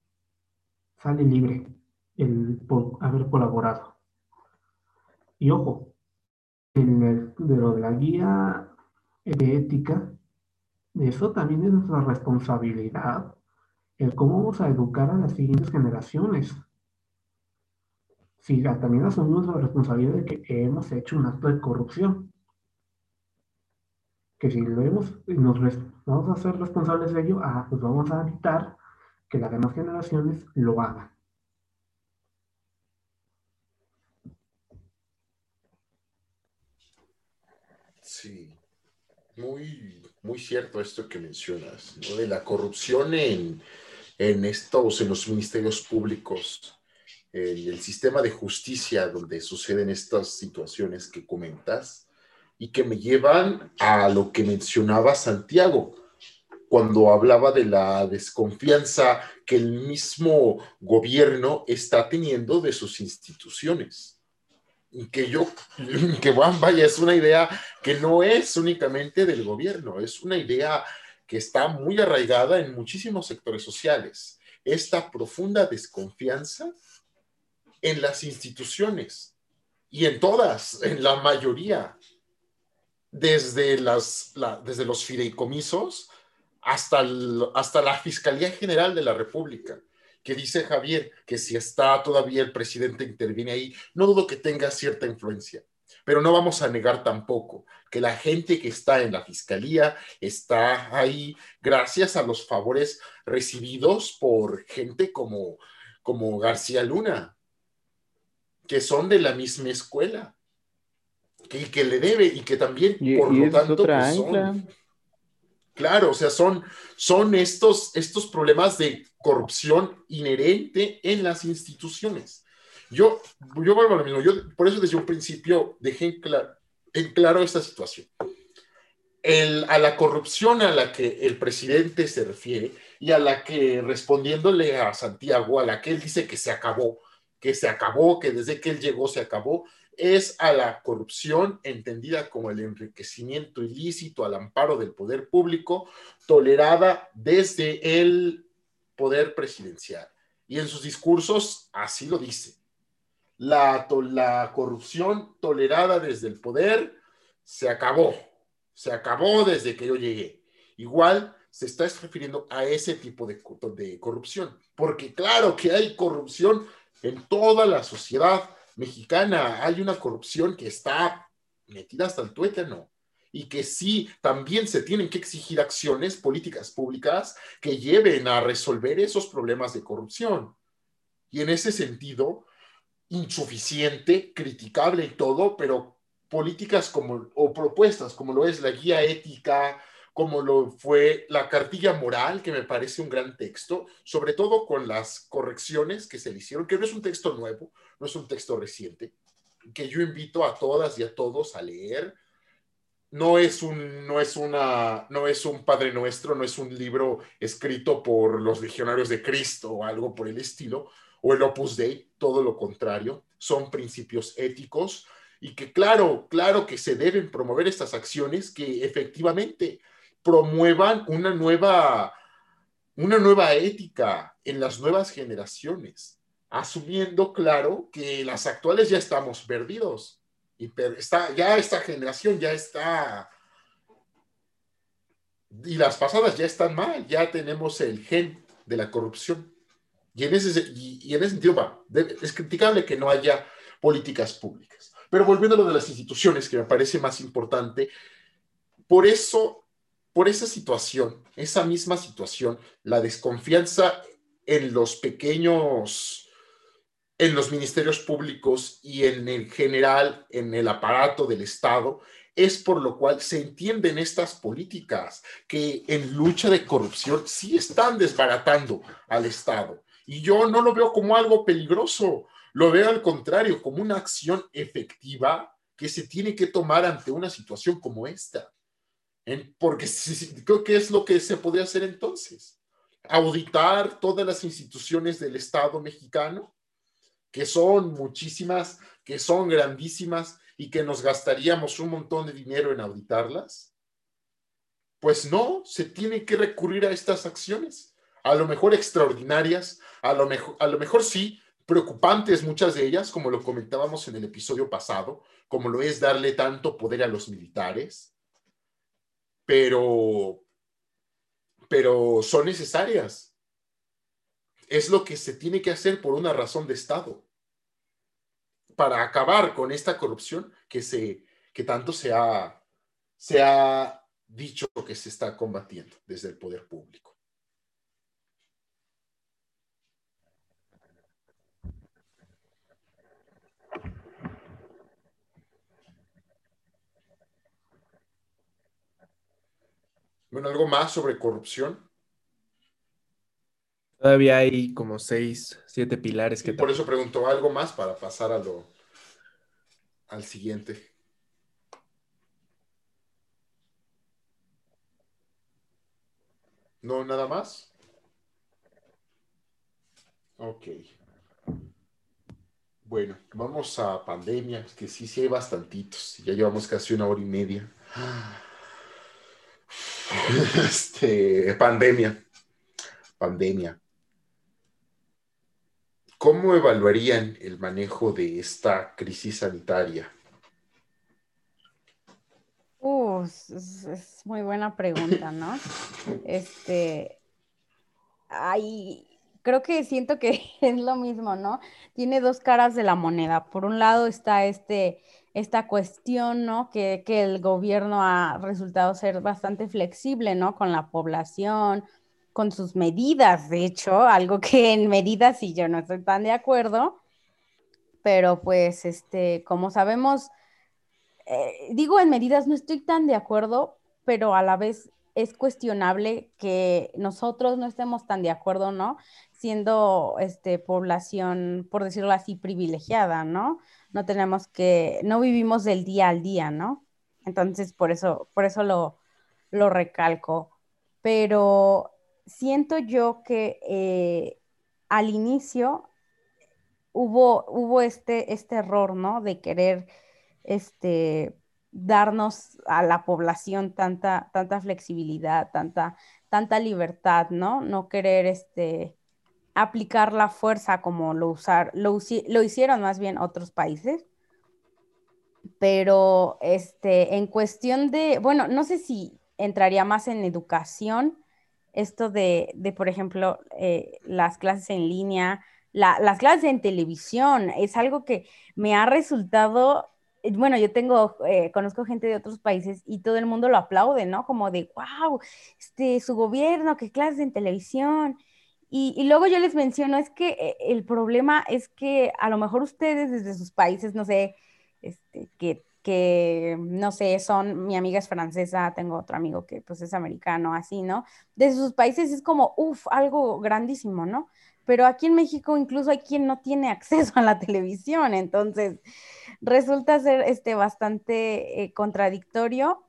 sale libre el, por haber colaborado. Y ojo, en el, de lo de la guía de ética, eso también es nuestra responsabilidad, el cómo vamos a educar a las siguientes generaciones. Si también asumimos la responsabilidad de que hemos hecho un acto de corrupción, que si lo hemos, nos vamos a ser responsables de ello, ah, pues vamos a evitar que las demás generaciones lo hagan. Sí, muy, muy cierto esto que mencionas, de la corrupción en, en estos, en los ministerios públicos, en el sistema de justicia donde suceden estas situaciones que comentas y que me llevan a lo que mencionaba Santiago cuando hablaba de la desconfianza que el mismo gobierno está teniendo de sus instituciones que yo, que vaya, es una idea que no es únicamente del gobierno, es una idea que está muy arraigada en muchísimos sectores sociales. Esta profunda desconfianza en las instituciones y en todas, en la mayoría, desde, las, desde los fideicomisos hasta, hasta la Fiscalía General de la República que dice Javier que si está todavía el presidente interviene ahí, no dudo que tenga cierta influencia, pero no vamos a negar tampoco que la gente que está en la fiscalía está ahí gracias a los favores recibidos por gente como, como García Luna, que son de la misma escuela, que, que le debe y que también, por lo tanto, pues, son, Claro, o sea, son, son estos, estos problemas de corrupción inherente en las instituciones. Yo, yo vuelvo a lo mismo, yo por eso desde un principio dejé en, claro esta situación. El, a la corrupción a la que el presidente se refiere y a la que respondiéndole a Santiago, a la que él dice que se acabó, que se acabó, que desde que él llegó se acabó, es a la corrupción entendida como el enriquecimiento ilícito al amparo del poder público, tolerada desde el poder presidencial. Y en sus discursos así lo dice. La, la corrupción tolerada desde el poder se acabó. Se acabó desde que yo llegué. Igual se está refiriendo a ese tipo de, de corrupción, porque claro que hay corrupción en toda la sociedad mexicana, hay una corrupción que está metida hasta el tuétano y que sí, también se tienen que exigir acciones políticas públicas que lleven a resolver esos problemas de corrupción. Y en ese sentido, insuficiente, criticable y todo, pero políticas como, o propuestas como lo es la guía ética, como lo fue la cartilla moral, que me parece un gran texto, sobre todo con las correcciones que se le hicieron, que no es un texto nuevo, no es un texto reciente, que yo invito a todas y a todos a leer, no es un, no es una, no es un Padre Nuestro, no es un libro escrito por los legionarios de Cristo o algo por el estilo, o el Opus Dei, todo lo contrario, son principios éticos y que claro, claro que se deben promover estas acciones que efectivamente promuevan una nueva, una nueva ética en las nuevas generaciones, asumiendo, claro, que las actuales ya estamos perdidos y está, ya esta generación ya está, y las pasadas ya están mal, ya tenemos el gen de la corrupción. Y en ese, y, en ese sentido, es criticable que no haya políticas públicas. Pero volviendo a lo de las instituciones, que me parece más importante, por eso, por esa situación, esa misma situación, la desconfianza en los pequeños en los ministerios públicos y en el general, en el aparato del Estado, es por lo cual se entienden estas políticas que en lucha de corrupción sí están desbaratando al Estado. Y yo no lo veo como algo peligroso, lo veo al contrario, como una acción efectiva que se tiene que tomar ante una situación como esta. Porque creo que es lo que se podría hacer entonces. Auditar todas las instituciones del Estado mexicano que son muchísimas, que son grandísimas y que nos gastaríamos un montón de dinero en auditarlas? Pues no, se tiene que recurrir a estas acciones, a lo mejor extraordinarias, a lo mejor, a lo mejor sí, preocupantes muchas de ellas, como lo comentábamos en el episodio pasado, como lo es darle tanto poder a los militares, pero, pero son necesarias. Es lo que se tiene que hacer por una razón de Estado para acabar con esta corrupción que, se, que tanto se ha, se ha dicho que se está combatiendo desde el poder público. Bueno, algo más sobre corrupción. Todavía hay como seis, siete pilares que... por eso pregunto algo más para pasar a lo, al siguiente. ¿No, nada más? Ok. Bueno, vamos a pandemia, que sí, sí hay bastantitos. Ya llevamos casi una hora y media. Este, pandemia. Pandemia. ¿Cómo evaluarían el manejo de esta crisis sanitaria? Uh, es, muy buena pregunta, ¿no? Este, ahí creo que siento que es lo mismo, ¿no? Tiene dos caras de la moneda. Por un lado está este, esta cuestión, ¿no? Que, que el gobierno ha resultado ser bastante flexible, ¿no? Con la población, con sus medidas, de hecho, algo que en medidas sí yo no estoy tan de acuerdo, pero pues, este, como sabemos, eh, digo en medidas no estoy tan de acuerdo, pero a la vez es cuestionable que nosotros no estemos tan de acuerdo, ¿no? Siendo este, población, por decirlo así, privilegiada, ¿no? No tenemos que, no vivimos del día al día, ¿no? Entonces, por eso, por eso lo, lo recalco. Pero siento yo que eh, al inicio hubo, hubo este, este error, ¿no? De querer este, darnos a la población tanta, tanta flexibilidad, tanta, tanta libertad, ¿no? No querer este, aplicar la fuerza como lo, usar, lo, lo hicieron más bien otros países. Pero este, en cuestión de, bueno, no sé si entraría más en educación, esto de, de por ejemplo, eh, las clases en línea, las clases en televisión, es algo que me ha resultado, eh, bueno, yo tengo, eh, conozco gente de otros países y todo el mundo lo aplaude, ¿no? Como de, wow, este, su gobierno, qué clases en televisión. Y, luego yo les menciono, es que el problema es que a lo mejor ustedes desde sus países, no sé, este, que no sé, son, mi amiga es francesa, tengo otro amigo que pues es americano, así, ¿no? De sus países es como, uff, algo grandísimo, ¿no? Pero aquí en México incluso hay quien no tiene acceso a la televisión, entonces resulta ser este, bastante eh, contradictorio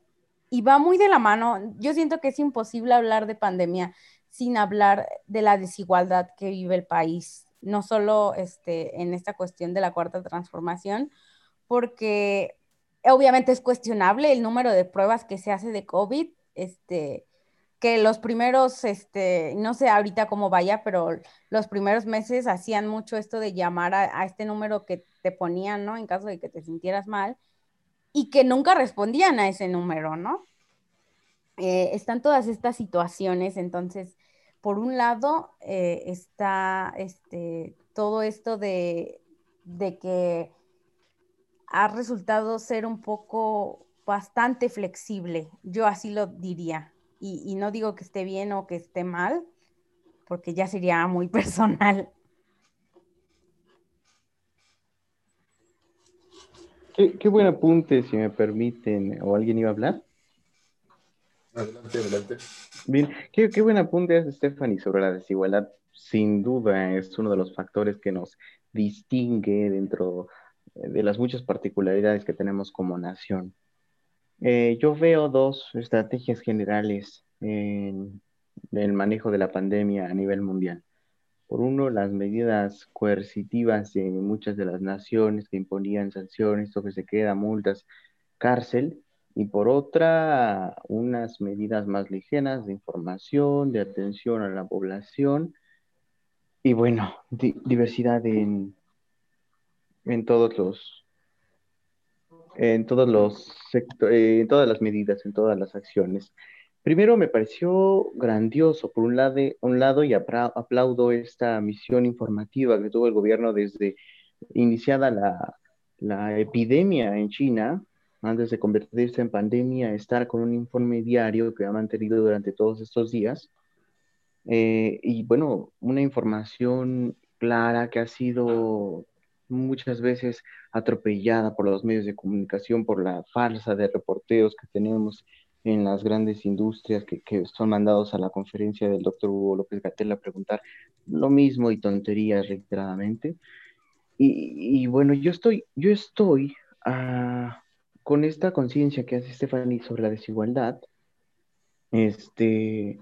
y va muy de la mano. Yo siento que es imposible hablar de pandemia sin hablar de la desigualdad que vive el país, no solo este, en esta cuestión de la cuarta transformación, porque obviamente es cuestionable el número de pruebas que se hace de COVID, este, que los primeros, este, no sé ahorita cómo vaya, pero los primeros meses hacían mucho esto de llamar a, este número que te ponían, ¿no? En caso de que te sintieras mal, y que nunca respondían a ese número, ¿no? Eh, están todas estas situaciones, entonces, por un lado, eh, está este, todo esto de, que ha resultado ser un poco bastante flexible, yo así lo diría. Y, no digo que esté bien o que esté mal, porque ya sería muy personal. Qué, buen apunte, si me permiten. ¿O alguien iba a hablar? Adelante, adelante. Bien, qué, qué buen apunte hace Stephanie sobre la desigualdad. Sin duda es uno de los factores que nos distingue dentro de las muchas particularidades que tenemos como nación. Eh, yo veo dos estrategias generales en el manejo de la pandemia a nivel mundial. Por uno, las medidas coercitivas de muchas de las naciones que imponían sanciones, que se queda, multas, cárcel. Y por otra, unas medidas más ligeras de información, de atención a la población. Y bueno, diversidad en en todos los en todos los sectores, en todas las medidas, en todas las acciones. Primero me pareció grandioso, por un lado, un lado y aplaudo esta misión informativa que tuvo el gobierno desde iniciada la, la epidemia en China, antes de convertirse en pandemia, estar con un informe diario que ha mantenido durante todos estos días. Eh, y bueno, una información clara que ha sido muchas veces atropellada por los medios de comunicación, por la farsa de reporteos que tenemos en las grandes industrias que, son mandados a la conferencia del doctor Hugo López Gatel a preguntar lo mismo y tonterías reiteradamente. Y, bueno, yo estoy, yo estoy ah, con esta conciencia que hace Stephanie sobre la desigualdad, este,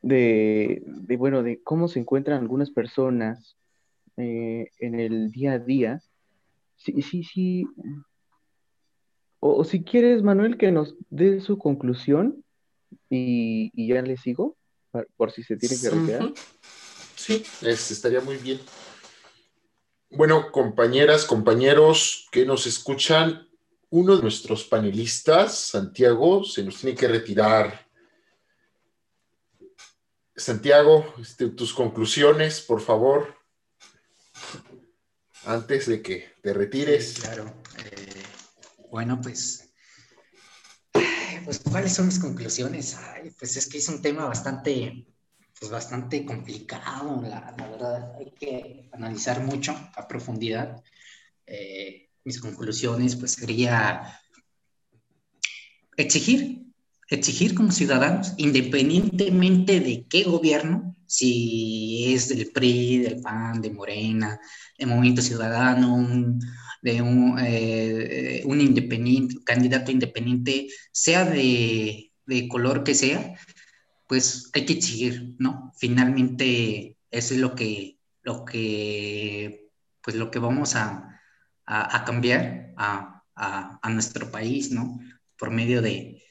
de, de, bueno, de cómo se encuentran algunas personas eh, en el día a día. Sí, sí, sí. O, si quieres, Manuel, que nos dé su conclusión y, ya le sigo, por, si se tiene que retirar. Sí, estaría muy bien. Bueno, compañeras, compañeros que nos escuchan, uno de nuestros panelistas, Santiago, se nos tiene que retirar. Santiago, este, tus conclusiones, por favor antes de que te retires. claro. Eh, bueno, pues, pues, ¿cuáles son mis conclusiones? pues es que es un tema bastante, pues bastante complicado, la, verdad. Hay que analizar mucho a profundidad. Eh, mis conclusiones, pues sería exigir, exigir como ciudadanos, independientemente de qué gobierno, si es del PRI, del PAN, de Morena, de Movimiento Ciudadano, de un, eh, un, independiente, candidato independiente, sea de, de, color que sea, pues hay que exigir, ¿no? Finalmente, eso es lo que, lo que, pues lo que vamos a, a, cambiar a, a, nuestro país, ¿no? Por medio de,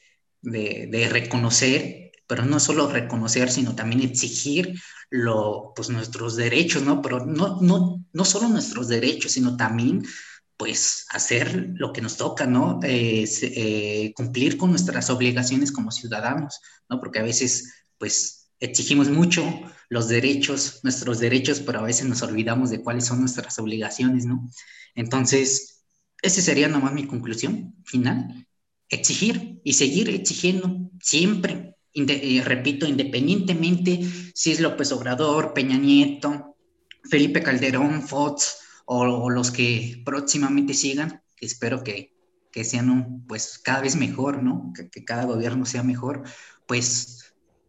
de, de reconocer pero no solo reconocer, sino también exigir lo, pues, nuestros derechos, ¿no? Pero no, no, no solo nuestros derechos, sino también pues hacer lo que nos toca, ¿no? Eh, eh, cumplir con nuestras obligaciones como ciudadanos, ¿no? Porque a veces, pues, exigimos mucho los derechos, nuestros derechos, pero a veces nos olvidamos de cuáles son nuestras obligaciones, ¿no? Entonces, esa sería nomás mi conclusión final. Exigir y seguir exigiendo siempre, eh, repito, independientemente si es López Obrador, Peña Nieto, Felipe Calderón, Fox, o, los que próximamente sigan, que espero que, que sean pues cada vez mejor, ¿no? Que, cada gobierno sea mejor, pues,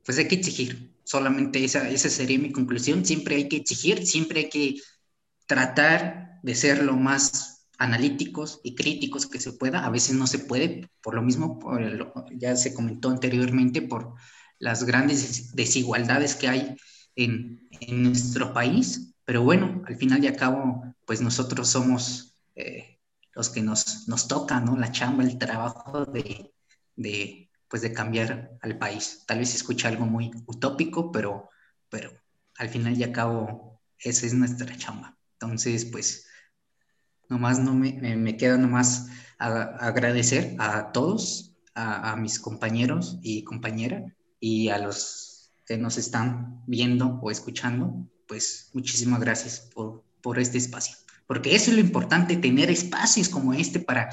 pues hay que exigir. Solamente esa, esa sería mi conclusión. Siempre hay que exigir, siempre hay que tratar de ser lo más analíticos y críticos que se pueda. A veces no se puede, por lo mismo, ya se comentó anteriormente, por las grandes desigualdades que hay en, en nuestro país. Pero bueno, al final y al cabo, pues nosotros somos eh, los que nos, nos toca, ¿no? La chamba, el trabajo de, de, pues de cambiar al país. Tal vez se escucha algo muy utópico, pero, pero al final y al cabo, esa es nuestra chamba. Entonces, pues, nomás no me, me queda nomás agradecer a todos, a, a, mis compañeros y compañera, y a los que nos están viendo o escuchando, pues muchísimas gracias por, por este espacio. Porque eso es lo importante, tener espacios como este para,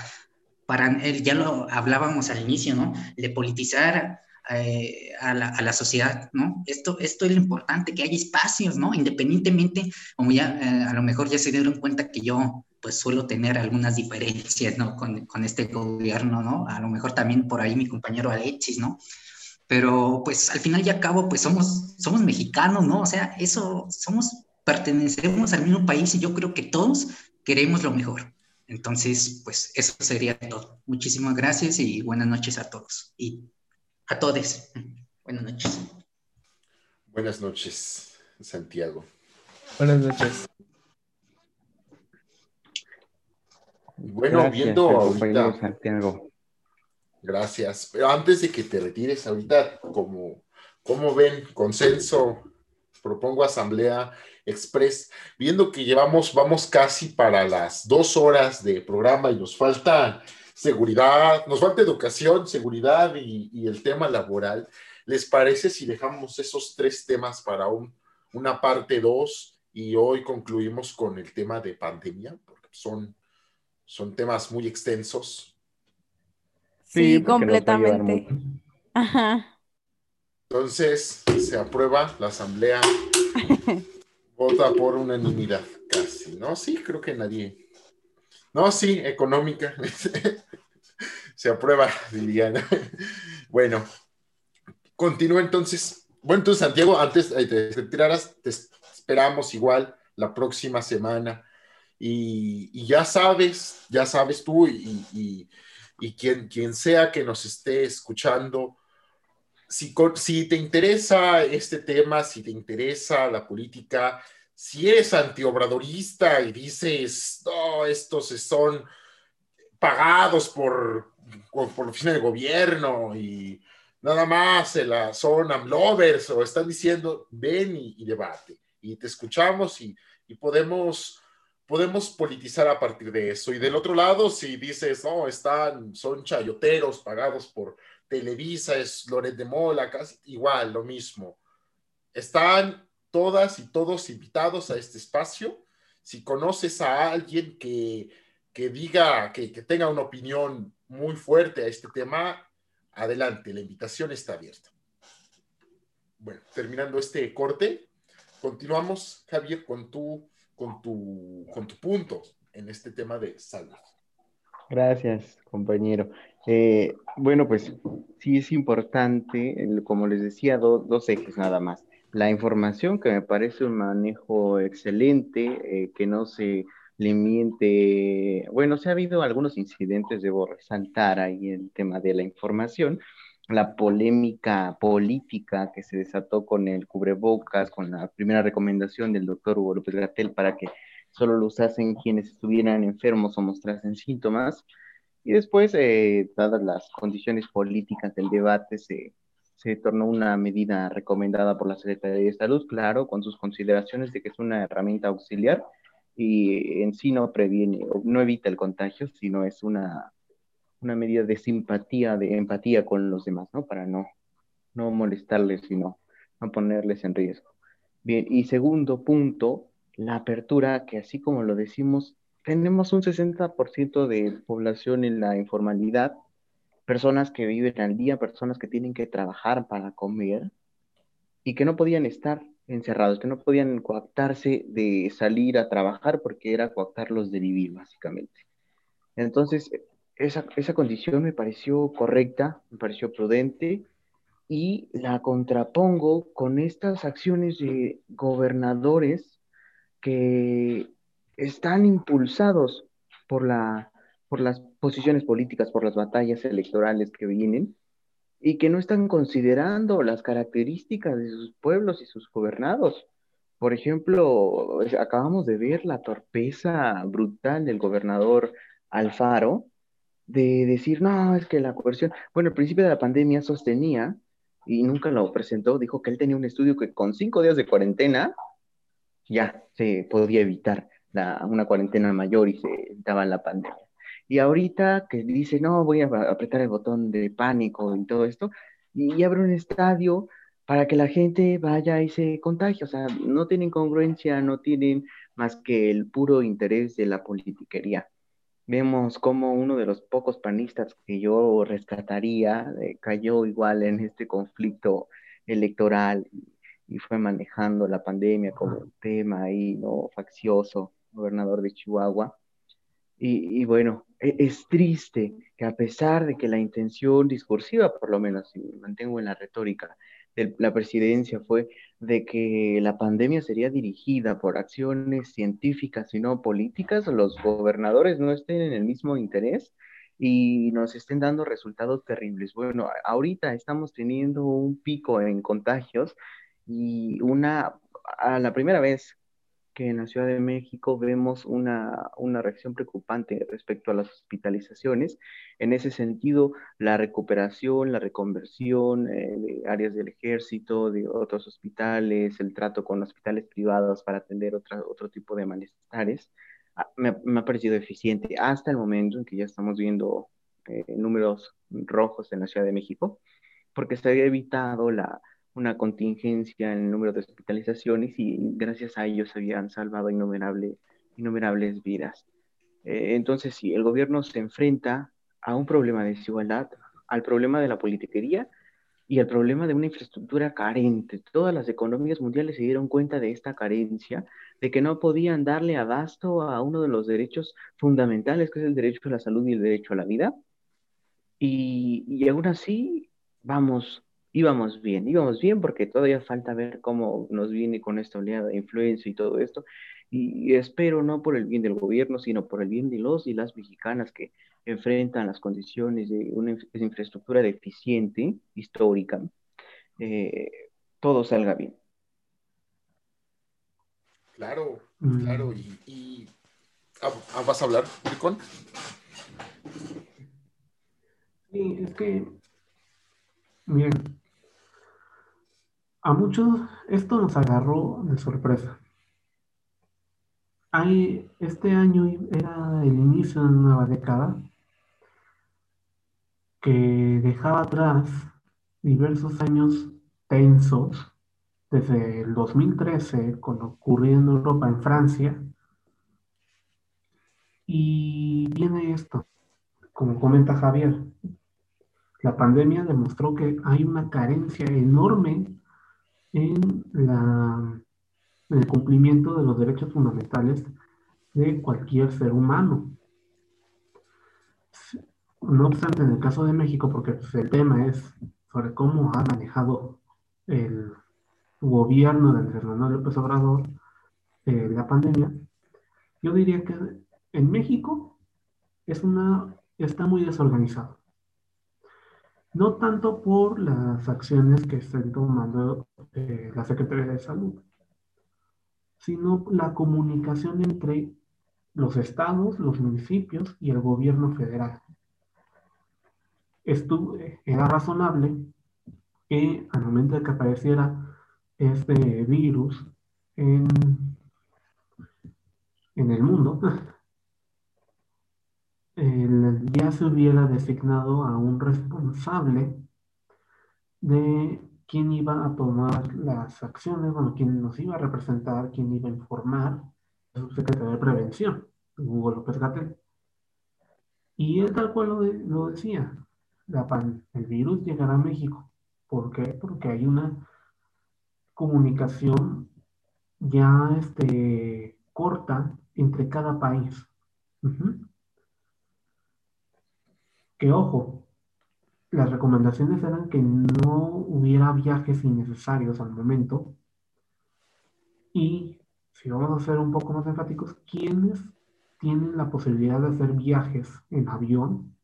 para ya lo hablábamos al inicio, ¿no? De politizar eh, a, la, a, la, sociedad, ¿no? Esto, esto es lo importante, que haya espacios, ¿no? Independientemente, como ya eh, a lo mejor ya se dieron cuenta que yo pues suelo tener algunas diferencias, ¿no? Con, con, este gobierno, ¿no? A lo mejor también por ahí mi compañero Alexis, ¿no? Pero pues al final y al cabo pues somos, somos mexicanos, ¿no? O sea, eso, somos pertenecemos al mismo país y yo creo que todos queremos lo mejor. Entonces, pues eso sería todo. Muchísimas gracias y buenas noches a todos y a todos. Buenas noches. Buenas noches, Santiago. Buenas noches. Bueno, viendo ahorita. Santiago. Gracias. Pero antes de que te retires, ahorita, como, como ven, consenso, propongo asamblea Express, viendo que llevamos, vamos casi para las dos horas de programa y nos falta seguridad, nos falta educación, seguridad y, el tema laboral. ¿Les parece si dejamos esos tres temas para un, una parte dos y hoy concluimos con el tema de pandemia? Porque son, son temas muy extensos. Sí, completamente. Ajá. Entonces, se aprueba la asamblea Vota por unanimidad, casi, ¿no? Sí, creo que nadie. No, sí, económica. Se aprueba, dirían. Bueno, continúa entonces. Bueno, entonces, Santiago, antes de te retiraras, te esperamos igual la próxima semana. Y, ya sabes, ya sabes tú y, y, quien, quien sea que nos esté escuchando, si, te interesa este tema, si te interesa la política, si eres antiobradorista y dices, no, estos son pagados por, por, la oficina de gobierno y nada más la, son amlovers o están diciendo, ven y, debate. Y te escuchamos y, podemos, podemos politizar a partir de eso. Y del otro lado, si dices, no, están, son chayoteros pagados por Televisa, es Loret de Mola, casi igual, lo mismo. Están todas y todos invitados a este espacio. Si conoces a alguien que, que diga, que, que tenga una opinión muy fuerte a este tema, adelante, la invitación está abierta. Bueno, terminando este corte, continuamos, Javier, con tu, con tu, con tu punto en este tema de salud. Gracias, compañero. Eh, bueno, pues sí es importante, como les decía, dos ejes nada más. La información, que me parece un manejo excelente, eh, que no se le miente. Bueno, se ha habido algunos incidentes, debo resaltar ahí el tema de la información, la polémica política que se desató con el cubrebocas, con la primera recomendación del doctor Hugo López Gatel para que solo lo usasen quienes estuvieran enfermos o mostrasen síntomas. Y después, eh, dadas las condiciones políticas del debate, se, se tornó una medida recomendada por la Secretaría de Salud, claro, con sus consideraciones de que es una herramienta auxiliar, y en sí no previene, no evita el contagio, sino es una, una medida de simpatía, de empatía con los demás, ¿no? Para no, no molestarles, sino no ponerles en riesgo. Bien, y segundo punto, la apertura, que así como lo decimos, tenemos un 60% de población en la informalidad, personas que viven al día, personas que tienen que trabajar para comer y que no podían estar encerrados, que no podían coactarse de salir a trabajar porque era coactarlos de vivir, básicamente. Entonces, esa, esa condición me pareció correcta, me pareció prudente y la contrapongo con estas acciones de gobernadores que están impulsados por, la, por las posiciones políticas, por las batallas electorales que vienen y que no están considerando las características de sus pueblos y sus gobernados. Por ejemplo, acabamos de ver la torpeza brutal del gobernador Alfaro de decir, no, es que la coerción, bueno, al principio de la pandemia sostenía, y nunca lo presentó, dijo que él tenía un estudio que con cinco días de cuarentena ya se podía evitar una cuarentena mayor y se evitaba la pandemia. Y ahorita que dice, no, voy a apretar el botón de pánico y todo esto, y, abre un estadio para que la gente vaya y se contagie. O sea, no tienen congruencia, no tienen más que el puro interés de la politiquería. Vemos como uno de los pocos panistas que yo rescataría eh, cayó igual en este conflicto electoral y, fue manejando la pandemia como un tema ahí, ¿no? Faccioso, gobernador de Chihuahua. Y, bueno, e, es, triste que a pesar de que la intención discursiva, por lo menos, si me mantengo en la retórica, de la presidencia fue de que la pandemia sería dirigida por acciones científicas y no políticas, los gobernadores no estén en el mismo interés y nos estén dando resultados terribles. Bueno, ahorita estamos teniendo un pico en contagios y una, a la primera vez que en la Ciudad de México vemos una, reacción preocupante respecto a las hospitalizaciones. En ese sentido, la recuperación, la reconversión eh, de áreas del ejército, de otros hospitales, el trato con hospitales privados para atender otra, otro tipo de malestares, ah, me, me, ha parecido eficiente hasta el momento en que ya estamos viendo eh, números rojos en la Ciudad de México, porque se había evitado la una contingencia en el número de hospitalizaciones y gracias a ellos habían salvado innumerables, innumerables vidas. Eh, entonces, si el gobierno se enfrenta a un problema de desigualdad, al problema de la politiquería y al problema de una infraestructura carente. Todas las economías mundiales se dieron cuenta de esta carencia, de que no podían darle abasto a uno de los derechos fundamentales, que es el derecho a la salud y el derecho a la vida. Y, y aún así, vamos, íbamos bien, íbamos bien porque todavía falta ver cómo nos viene con esta oleada de influencia y todo esto. Y espero no por el bien del gobierno, sino por el bien de los y las mexicanas que enfrentan las condiciones de una infraestructura deficiente, histórica, eh, todo salga bien. Claro, mm. claro. Y, ah, ah, ¿Vas a hablar, Ricón? Sí, es que, miren, a muchos esto nos agarró de sorpresa. Este año era el inicio de una nueva década que dejaba atrás diversos años tensos, desde el 2013, cuando ocurrió en Europa, en Francia, y viene esto, como comenta Javier, la pandemia demostró que hay una carencia enorme en, la, el cumplimiento de los derechos fundamentales de cualquier ser humano. No obstante, en el caso de México, porque pues, el tema es sobre cómo ha manejado el gobierno de Andrés Manuel López Obrador eh, la pandemia, yo diría que en México es una, está muy desorganizado no tanto por las acciones que estén tomando eh, la Secretaría de Salud, sino la comunicación entre los estados, los municipios y el gobierno federal. Esto era razonable que al momento de que apareciera este virus en, en el mundo, ya se hubiera designado a un responsable de quién iba a tomar las acciones, bueno, quién nos iba a representar, quién iba a informar, el subsecretario de Prevención, Hugo López Gatel. Y él tal cual lo, decía, el virus llegará a México. ¿Por qué? Porque hay una comunicación ya este, corta entre cada país. Que ojo, las recomendaciones eran que no hubiera viajes innecesarios al momento. Y si vamos a ser un poco más enfáticos, ¿quiénes tienen la posibilidad de hacer viajes en avión?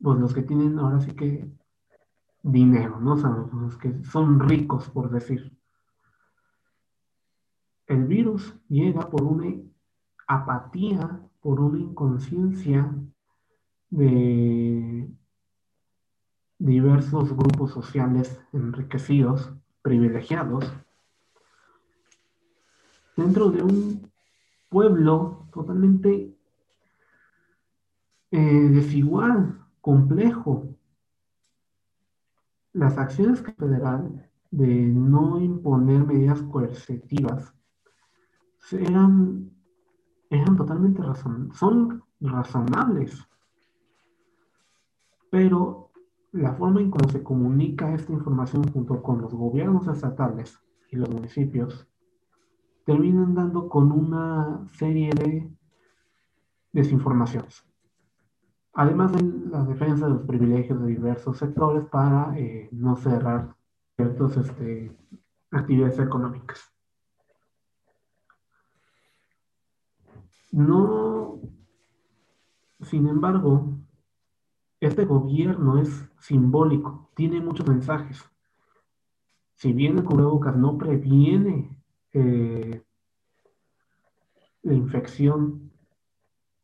Pues los que tienen ahora sí que dinero, ¿no? O los que son ricos, por decir. El virus llega por una apatía, por una inconsciencia de diversos grupos sociales enriquecidos, privilegiados, dentro de un pueblo totalmente eh, desigual, complejo. Las acciones federal de no imponer medidas coercitivas eran, eran totalmente razon son razonables pero la forma en cómo se comunica esta información junto con los gobiernos estatales y los municipios terminan dando con una serie de desinformaciones. Además de la defensa de los privilegios de diversos sectores para eh, no cerrar ciertas este, actividades económicas. No, sin embargo, este gobierno es simbólico, tiene muchos mensajes. Si bien el cubrebocas no previene eh, la infección,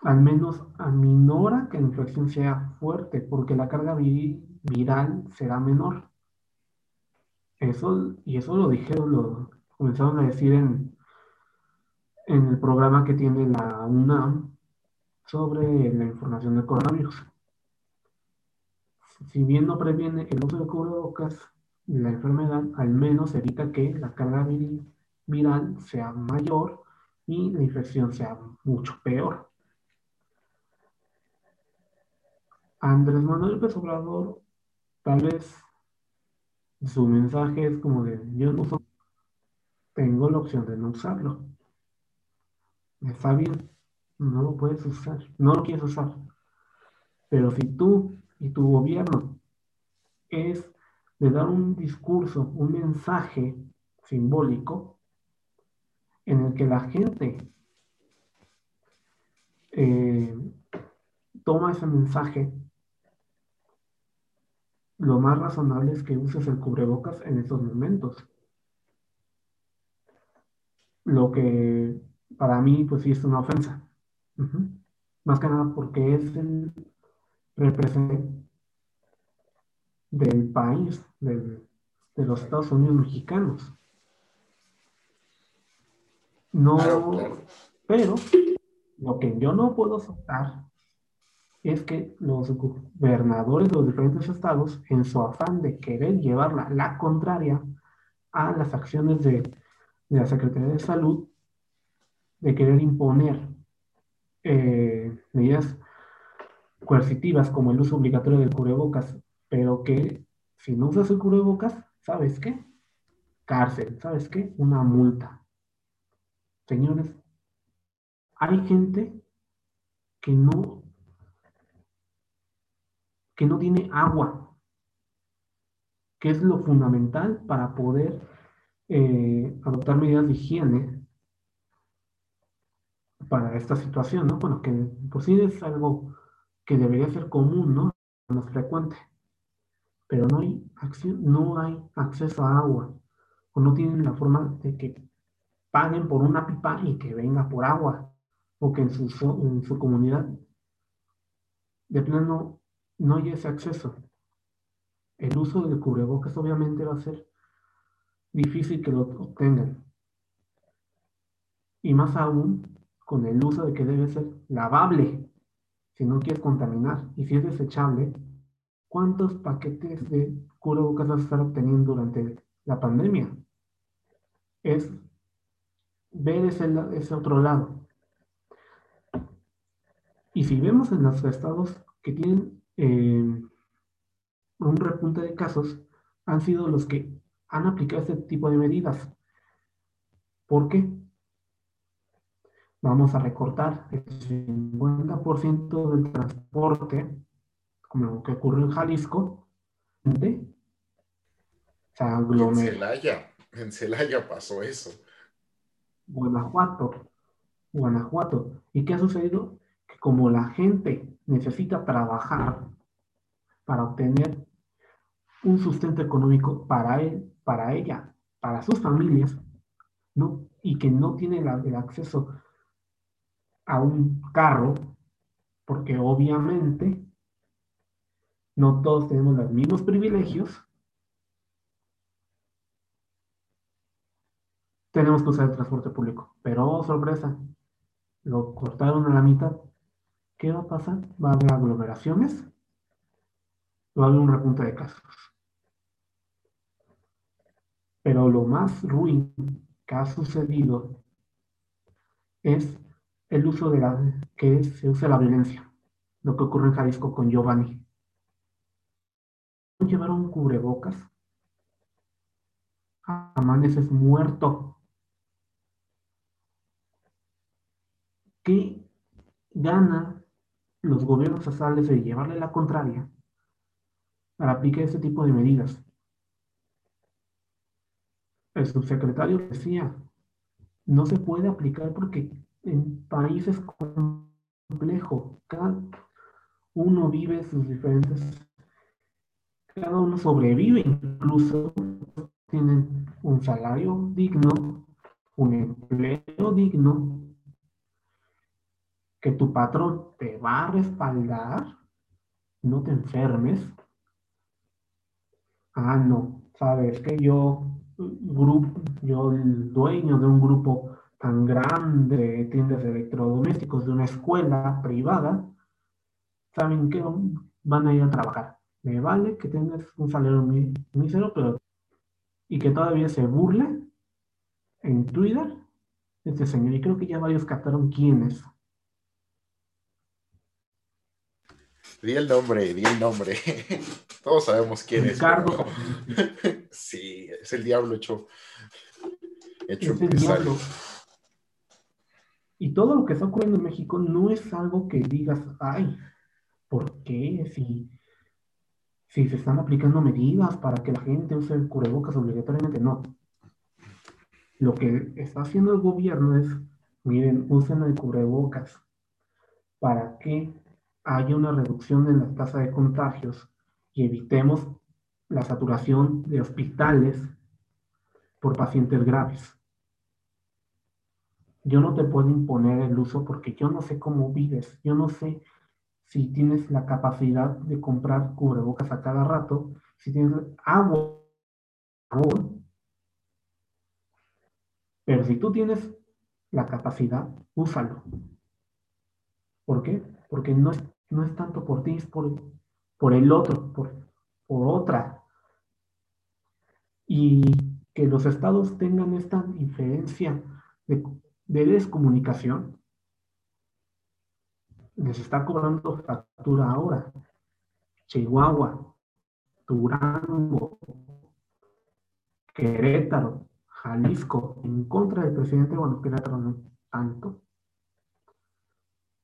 al menos aminora que la infección sea fuerte, porque la carga viral será menor. Eso, y eso lo dijeron, lo comenzaron a decir en, en el programa que tiene la UNAM sobre la información del coronavirus si bien no previene el uso de cubrebocas, la enfermedad al menos evita que la carga viral sea mayor y la infección sea mucho peor. Andrés Manuel López tal vez su mensaje es como de, yo no soy, tengo la opción de no usarlo. Está bien, no lo puedes usar, no lo quieres usar. Pero si tú y tu gobierno es de dar un discurso, un mensaje simbólico en el que la gente eh, toma ese mensaje, lo más razonable es que uses el cubrebocas en esos momentos. Lo que para mí, pues sí es una ofensa. Más que nada porque es el del país, de los Estados Unidos mexicanos. No, pero lo que yo no puedo aceptar es que los gobernadores de los diferentes estados, en su afán de querer llevar la, contraria a las acciones de, de, la Secretaría de Salud, de querer imponer eh, medidas coercitivas como el uso obligatorio del cubrebocas, pero que si no usas el cubrebocas, ¿sabes qué? Cárcel, ¿sabes qué? Una multa. Señores, hay gente que no que no tiene agua, que es lo fundamental para poder eh, adoptar medidas de higiene para esta situación, ¿no? Bueno, que por sí es algo que debería ser común, ¿no? Más frecuente. Pero no hay, no hay acceso a agua. O no tienen la forma de que paguen por una pipa y que venga por agua. O que en su, en comunidad de plano no hay ese acceso. El uso del cubrebocas obviamente va a ser difícil que lo obtengan. Y más aún con el uso de que debe ser lavable, si no quieres contaminar. Y si es desechable, ¿cuántos paquetes de cubrebocas vas a estar obteniendo durante la pandemia? Es ver ese, otro lado. Y si vemos en los estados que tienen eh, un repunte de casos, han sido los que han aplicado este tipo de medidas. ¿Por qué? Vamos a recortar el 50% del transporte, como lo que ocurrió en Jalisco, de en Celaya, en Celaya pasó eso. Guanajuato, Guanajuato. ¿Y qué ha sucedido? Que como la gente necesita trabajar para obtener un sustento económico para él, para ella, para sus familias, ¿no? Y que no tiene el acceso a un carro, porque obviamente no todos tenemos los mismos privilegios, tenemos que usar el transporte público. Pero, oh, sorpresa, lo cortaron a la mitad. ¿Qué va a pasar? Va a haber aglomeraciones, va a haber un repunte de casos. Pero lo más ruin que ha sucedido es el uso de la, que se usa la violencia. Lo que ocurre en Jalisco con Giovanni. Llevaron cubrebocas. Amaneces muerto. ¿Qué gana los gobiernos estatales de llevarle la contraria para aplicar este tipo de medidas? El subsecretario decía, no se puede aplicar porque en países complejo, cada uno vive sus diferentes, cada uno sobrevive, incluso tienen un salario digno, un empleo digno, que tu patrón te va a respaldar, no te enfermes. Ah, no, sabes que yo, grupo, yo el dueño de un grupo tan grande de tiendas de electrodomésticos de una escuela privada, saben que van a ir a trabajar. Me vale que tengas un salario mísero, pero y que todavía se burle en Twitter este señor. Y creo que ya varios captaron quién es. Di el nombre, di el nombre. Todos sabemos quién es. Ricardo. Sí, es el diablo hecho. hecho es el diablo. Y todo lo que está ocurriendo en México no es algo que digas, ay, ¿por qué? Si, si se están aplicando medidas para que la gente use el cubrebocas obligatoriamente, no. Lo que está haciendo el gobierno es, miren, usen el cubrebocas. ¿Para qué? haya una reducción en la tasa de contagios y evitemos la saturación de hospitales por pacientes graves. Yo no te puedo imponer el uso porque yo no sé cómo vives, yo no sé si tienes la capacidad de comprar cubrebocas a cada rato, si tienes agua, pero si tú tienes la capacidad, úsalo. ¿Por qué? Porque no es no es tanto por ti, es por, por el otro, por, por otra. Y que los estados tengan esta diferencia de, de descomunicación, les está cobrando factura ahora. Chihuahua, Durango, Querétaro, Jalisco, en contra del presidente, bueno, Querétaro no tanto,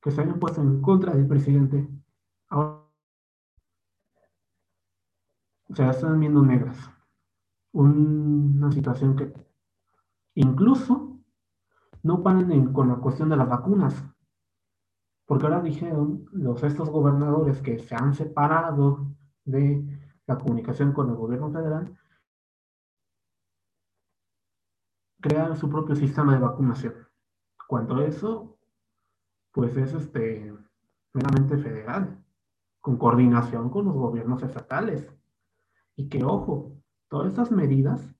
que se hayan puesto en contra del presidente, ahora se están viendo negras. Una situación que incluso no paran con la cuestión de las vacunas. Porque ahora dijeron los estos gobernadores que se han separado de la comunicación con el gobierno federal, crear su propio sistema de vacunación. Cuando eso pues es este, meramente federal, con coordinación con los gobiernos estatales. Y que, ojo, todas estas medidas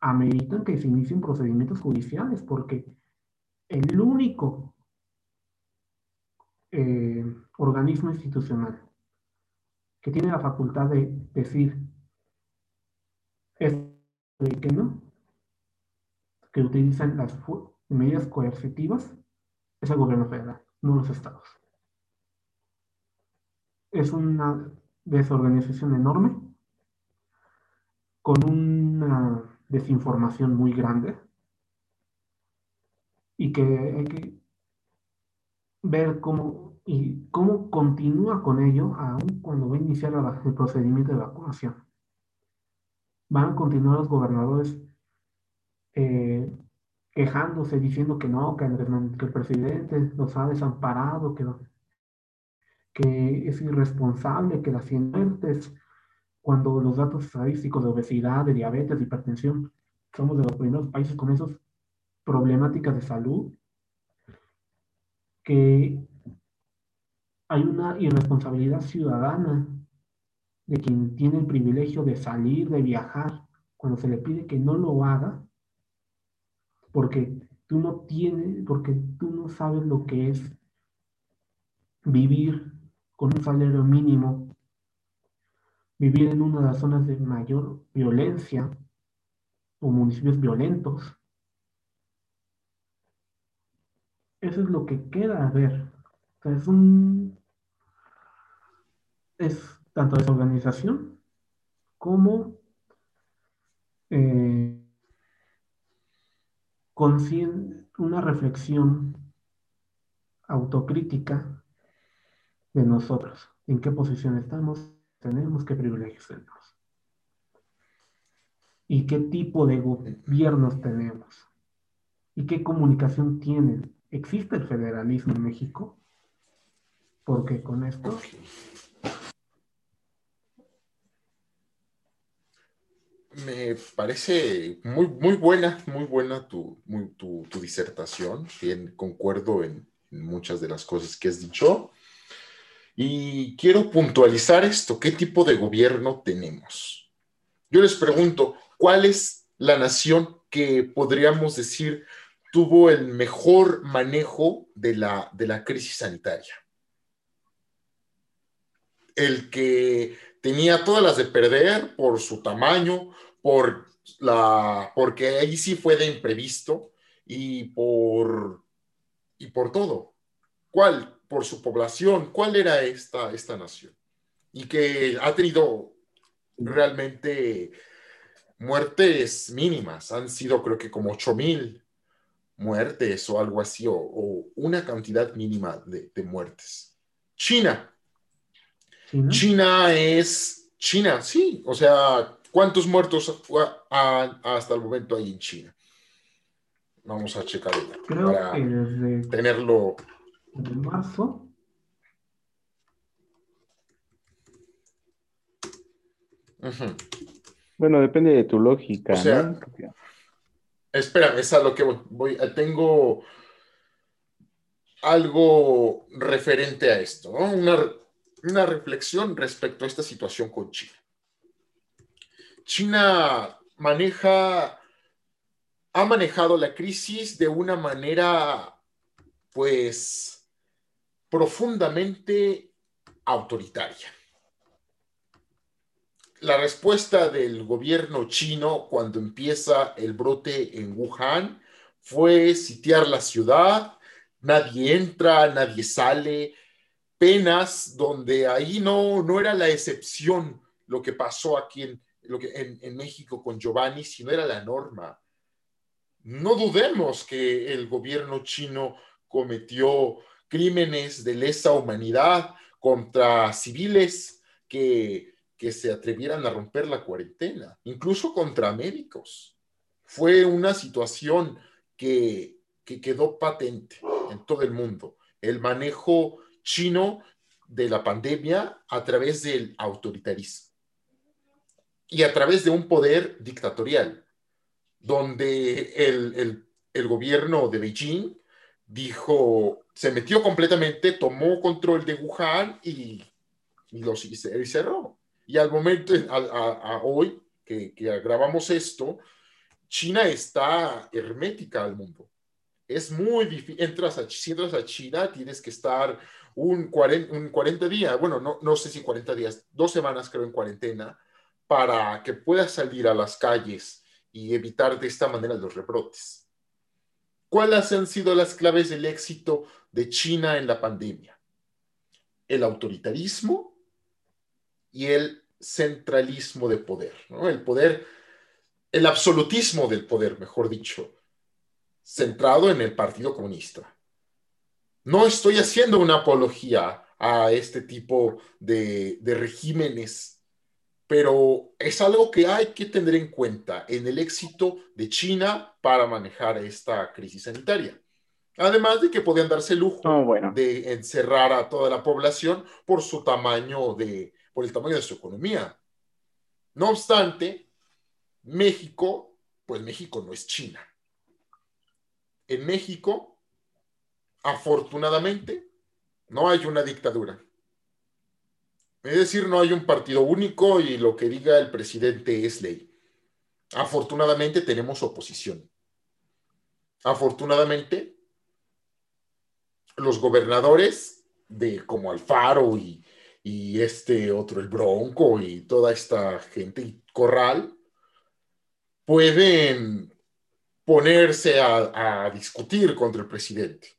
ameritan que se inicien procedimientos judiciales, porque el único eh, organismo institucional que tiene la facultad de decir que no, que utilizan las medidas coercitivas, es el gobierno federal, no los estados. Es una desorganización enorme, con una desinformación muy grande, que hay que ver cómo, y cómo continúa con ello aún cuando va a iniciar el procedimiento de vacunación. Van a continuar los gobernadores eh, quejándose, diciendo que no, que, el presidente los ha desamparado, que, que es irresponsable, que las 100 muertes, cuando los datos estadísticos de obesidad, de diabetes, de hipertensión, somos de los primeros países con esas problemáticas de salud, que hay una irresponsabilidad ciudadana de quien tiene el privilegio de salir, de viajar, cuando se le pide que no lo haga, porque tú no tienes, porque tú no sabes lo que es vivir con un salario mínimo, vivir en una de las zonas de mayor violencia o municipios violentos. Eso es lo que queda a ver. es un es tanto desorganización como eh, una reflexión autocrítica de nosotros, en qué posición estamos, tenemos, qué privilegios tenemos y qué tipo de gobiernos tenemos y qué comunicación tienen. ¿Existe el federalismo en México? Porque con esto Me parece muy, muy buena, muy buena tu, tu, disertación. Bien, concuerdo en, muchas de las cosas que has dicho. Y quiero puntualizar esto. ¿Qué tipo de gobierno tenemos? Yo les pregunto, ¿cuál es la nación que podríamos decir tuvo el mejor manejo de la, de la crisis sanitaria? El que tenía todas las de perder por su tamaño, por la, porque ahí sí fue de imprevisto y por, y por todo. ¿Cuál? Por su población. ¿Cuál era esta, esta nación? Y que ha tenido realmente muertes mínimas. Han sido creo que como 8 mil muertes o algo así, o, una cantidad mínima de, muertes. China. China. China es China, sí. O sea, ¿Cuántos muertos hasta el momento hay en China? Vamos a checar para tenerlo. En marzo. Bueno, depende de tu lógica. O sea, espera, es a lo que voy. Tengo algo referente a esto, una, una reflexión respecto a esta situación con China. China maneja, ha manejado la crisis de una manera, pues, profundamente autoritaria. La respuesta del gobierno chino cuando empieza el brote en Wuhan fue sitiar la ciudad, nadie entra, nadie sale, penas donde ahí no, no era la excepción lo que pasó aquí en, lo que en, México con Giovanni, si no era la norma. No dudemos que el gobierno chino cometió crímenes de lesa humanidad contra civiles que, que se atrevieran a romper la cuarentena, incluso contra médicos. Fue una situación que, que quedó patente en todo el mundo. El manejo chino de la pandemia a través del autoritarismo y a través de un poder dictatorial, donde el, gobierno de Beijing dijo, se metió completamente, tomó control de Wuhan y, y lo cerró. Y al momento, a, hoy que, grabamos esto, China está hermética al mundo. Es muy difícil. Entras a, si entras a China, tienes que estar un 40, un 40 días, bueno, no, no sé si 40 días, dos semanas creo en cuarentena, para que puedas salir a las calles y evitar de esta manera los rebrotes. ¿Cuáles han sido las claves del éxito de China en la pandemia? El autoritarismo y el centralismo de poder, ¿no? El poder, el absolutismo del poder, mejor dicho, centrado en el Partido Comunista. No estoy haciendo una apología a este tipo de, de regímenes, pero es algo que hay que tener en cuenta en el éxito de China para manejar esta crisis sanitaria. Además de que podían darse el lujo Oh, bueno. de encerrar a toda la población por su tamaño de, por el tamaño de su economía. No obstante, México, pues México no es China. En México, afortunadamente, no hay una dictadura. Es decir, no hay un partido único y lo que diga el presidente es ley. Afortunadamente tenemos oposición. Afortunadamente, los gobernadores de como Alfaro y, y este otro, el Bronco y toda esta gente y Corral, pueden ponerse a, discutir contra el presidente.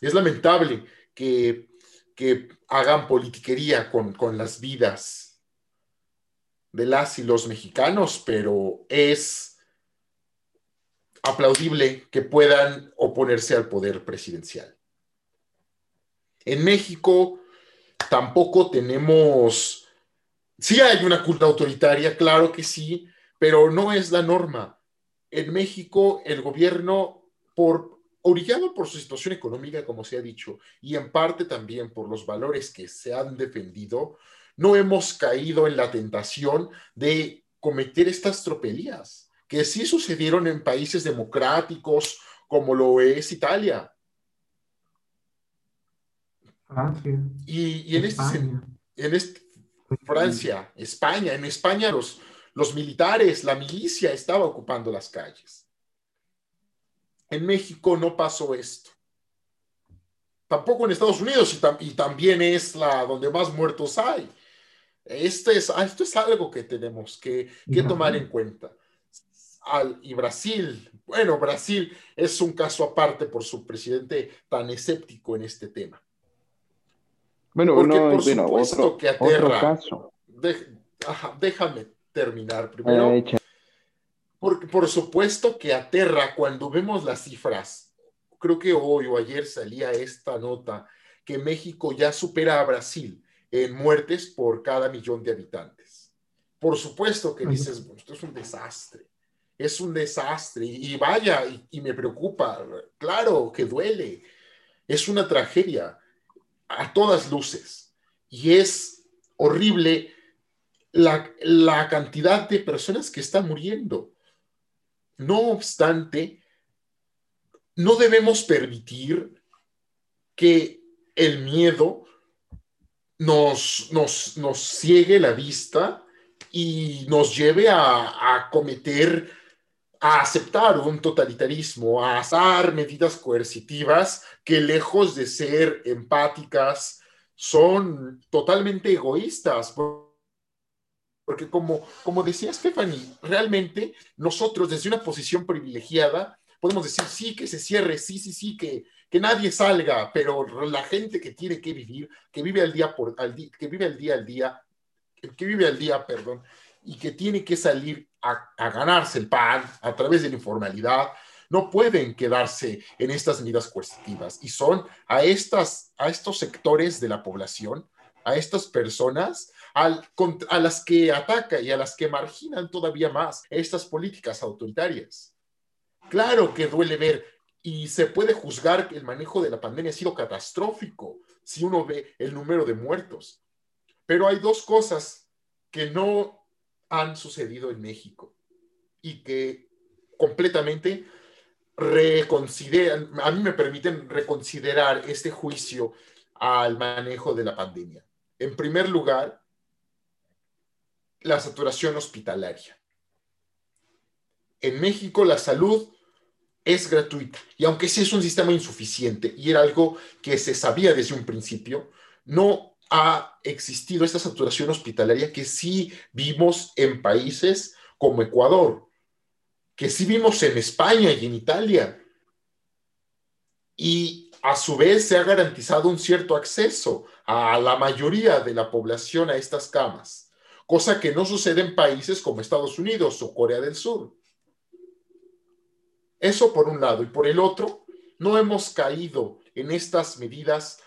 Es lamentable que, que hagan politiquería con, con las vidas de las y los mexicanos, pero es aplaudible que puedan oponerse al poder presidencial. En México tampoco tenemos, sí hay una culta autoritaria, claro que sí, pero no es la norma. En México el gobierno, por, orillado por su situación económica, como se ha dicho, y en parte también por los valores que se han defendido, no hemos caído en la tentación de cometer estas tropelías, que sí sucedieron en países democráticos como lo es Italia. Francia, Y, y en, este, España. en este, Francia, España, en España los, los militares, la milicia estaba ocupando las calles. En México no pasó esto. Tampoco en Estados Unidos y, tam- y también es la donde más muertos hay. Este es, esto es algo que tenemos que, que tomar en cuenta. Al, y Brasil, bueno, Brasil es un caso aparte por su presidente tan escéptico en este tema. Bueno, Porque no, por bueno, supuesto otro, que otro aterra. caso. Dej- ajá, déjame terminar primero. Eh, Por, por supuesto que aterra cuando vemos las cifras. Creo que hoy o ayer salía esta nota que México ya supera a Brasil en muertes por cada millón de habitantes. Por supuesto que dices, "Bueno, esto es un desastre. Es un desastre. Y vaya, y, y me preocupa. Claro que duele. Es una tragedia a todas luces. Y es horrible la, la cantidad de personas que están muriendo. No obstante, no debemos permitir que el miedo nos, nos, nos ciegue la vista y nos lleve a, a cometer, a aceptar un totalitarismo, a hacer medidas coercitivas que lejos de ser empáticas, son totalmente egoístas. Porque como, como decía Stephanie, realmente nosotros desde una posición privilegiada podemos decir, sí, que se cierre, sí, sí, sí, que, que nadie salga, pero la gente que tiene que vivir, que vive al día por al día, que vive al día al día, que vive al día, perdón, y que tiene que salir a, ganarse el pan a través de la informalidad, no pueden quedarse en estas medidas coercitivas y son a, estas, a estos sectores de la población, a estas personas a las que ataca y a las que marginan todavía más estas políticas autoritarias. Claro que duele ver y se puede juzgar que el manejo de la pandemia ha sido catastrófico si uno ve el número de muertos. Pero hay dos cosas que no han sucedido en México y que completamente reconsideran, a mí me permiten reconsiderar este juicio al manejo de la pandemia. En primer lugar, la saturación hospitalaria. En México la salud es gratuita. Y aunque sí es un sistema insuficiente y era algo que se sabía desde un principio, no ha existido esta saturación hospitalaria que sí vimos en países como Ecuador, que sí vimos en España y en Italia. Y a su vez se ha garantizado un cierto acceso a la mayoría de la población a estas camas, cosa que no sucede en países como Estados Unidos o Corea del Sur. Eso por un lado. Y por el otro, no hemos caído en estas medidas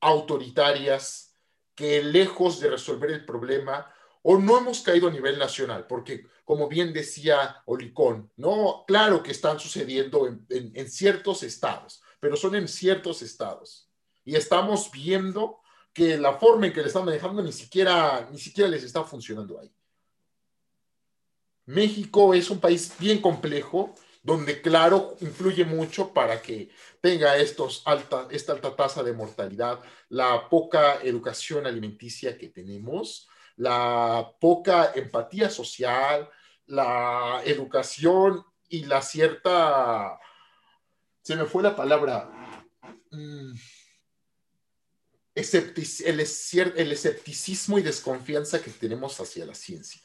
autoritarias que lejos de resolver el problema, o no hemos caído a nivel nacional, porque como bien decía Olicón, no, claro que están sucediendo en, en ciertos estados, pero son en ciertos estados. Y estamos viendo que la forma en que le están manejando ni siquiera, ni siquiera les está funcionando ahí. México es un país bien complejo, donde claro influye mucho para que tenga estos alta, esta alta tasa de mortalidad, la poca educación alimenticia que tenemos, la poca empatía social, la educación y la cierta, se me fue la palabra, mm, el, el escepticismo y desconfianza que tenemos hacia la ciencia.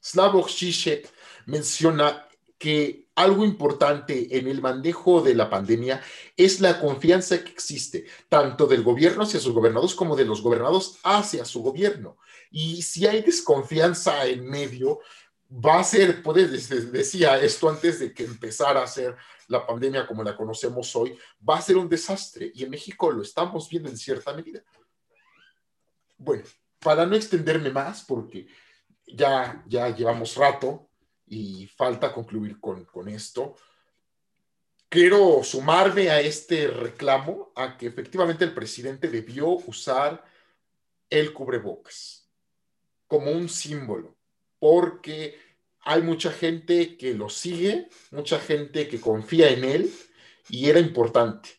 Slavoj Žižek menciona que algo importante en el manejo de la pandemia es la confianza que existe tanto del gobierno hacia sus gobernados como de los gobernados hacia su gobierno. Y si hay desconfianza en medio, va a ser, pues decía esto antes de que empezara a ser la pandemia como la conocemos hoy, va a ser un desastre. Y en México lo estamos viendo en cierta medida. Bueno, para no extenderme más, porque ya, ya llevamos rato, y falta concluir con, esto. Quiero sumarme a este reclamo a que efectivamente el presidente debió usar el cubrebocas como un símbolo, porque hay mucha gente que lo sigue, mucha gente que confía en él y era importante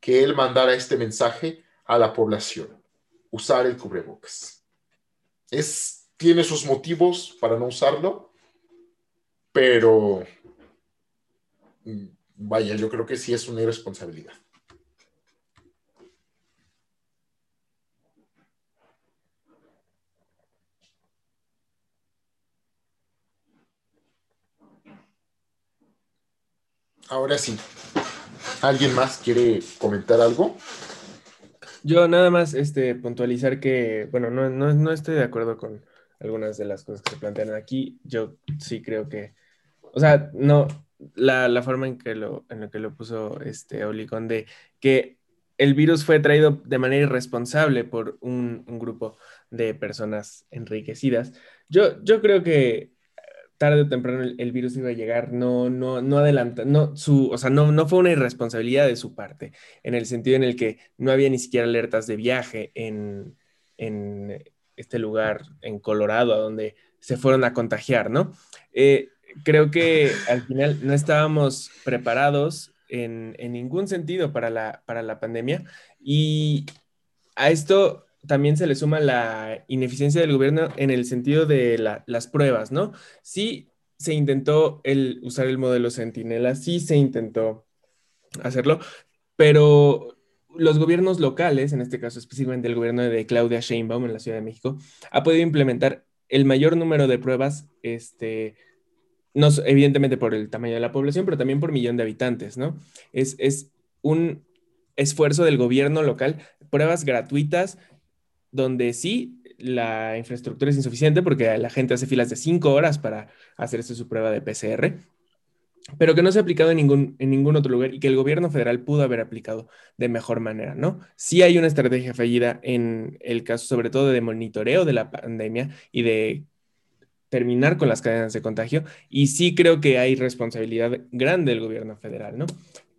que él mandara este mensaje a la población, usar el cubrebocas. Es, tiene sus motivos para no usarlo, pero mm, vaya, yo creo que sí es una irresponsabilidad. Ahora sí, ¿alguien más quiere comentar algo? Yo nada más este, puntualizar que, bueno, no, no estoy de acuerdo con algunas de las cosas que se plantean aquí. Yo sí creo que o sea, no, la, forma en que lo, en lo que lo puso este Olicón de que el virus fue traído de manera irresponsable por un, grupo de personas enriquecidas. Yo, yo creo que tarde o temprano el, virus iba a llegar, no, no, no adelanta, no, su, o sea, no, no fue una irresponsabilidad de su parte, en el sentido en el que no había ni siquiera alertas de viaje en, en este lugar, en Colorado, a donde se fueron a contagiar, ¿no? Eh, creo que al final no estábamos preparados en, ningún sentido para la, para la pandemia y a esto también se le suma la ineficiencia del gobierno en el sentido de las pruebas, ¿no? Sí se intentó el, usar el modelo Centinela, sí se intentó hacerlo, pero los gobiernos locales, en este caso específicamente el gobierno de Claudia Sheinbaum en la Ciudad de México, ha podido implementar el mayor número de pruebas este, no, evidentemente por el tamaño de la población, pero también por millón de habitantes, ¿no? Es, es un esfuerzo del gobierno local, pruebas gratuitas, donde sí la infraestructura es insuficiente porque la gente hace filas de cinco horas para hacerse su prueba de PCR, pero que no se ha aplicado en ningún, en ningún otro lugar y que el gobierno federal pudo haber aplicado de mejor manera, ¿no? Sí hay una estrategia fallida en el caso, sobre todo de monitoreo de la pandemia y de terminar con las cadenas de contagio. Y sí creo que hay responsabilidad grande del gobierno federal, ¿no?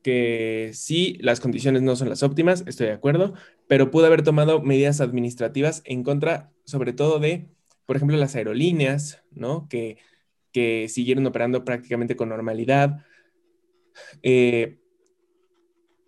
Que sí, las condiciones no son las óptimas, estoy de acuerdo, pero pudo haber tomado medidas administrativas en contra, sobre todo de, por ejemplo, las aerolíneas, ¿no? Que, que siguieron operando prácticamente con normalidad. Eh,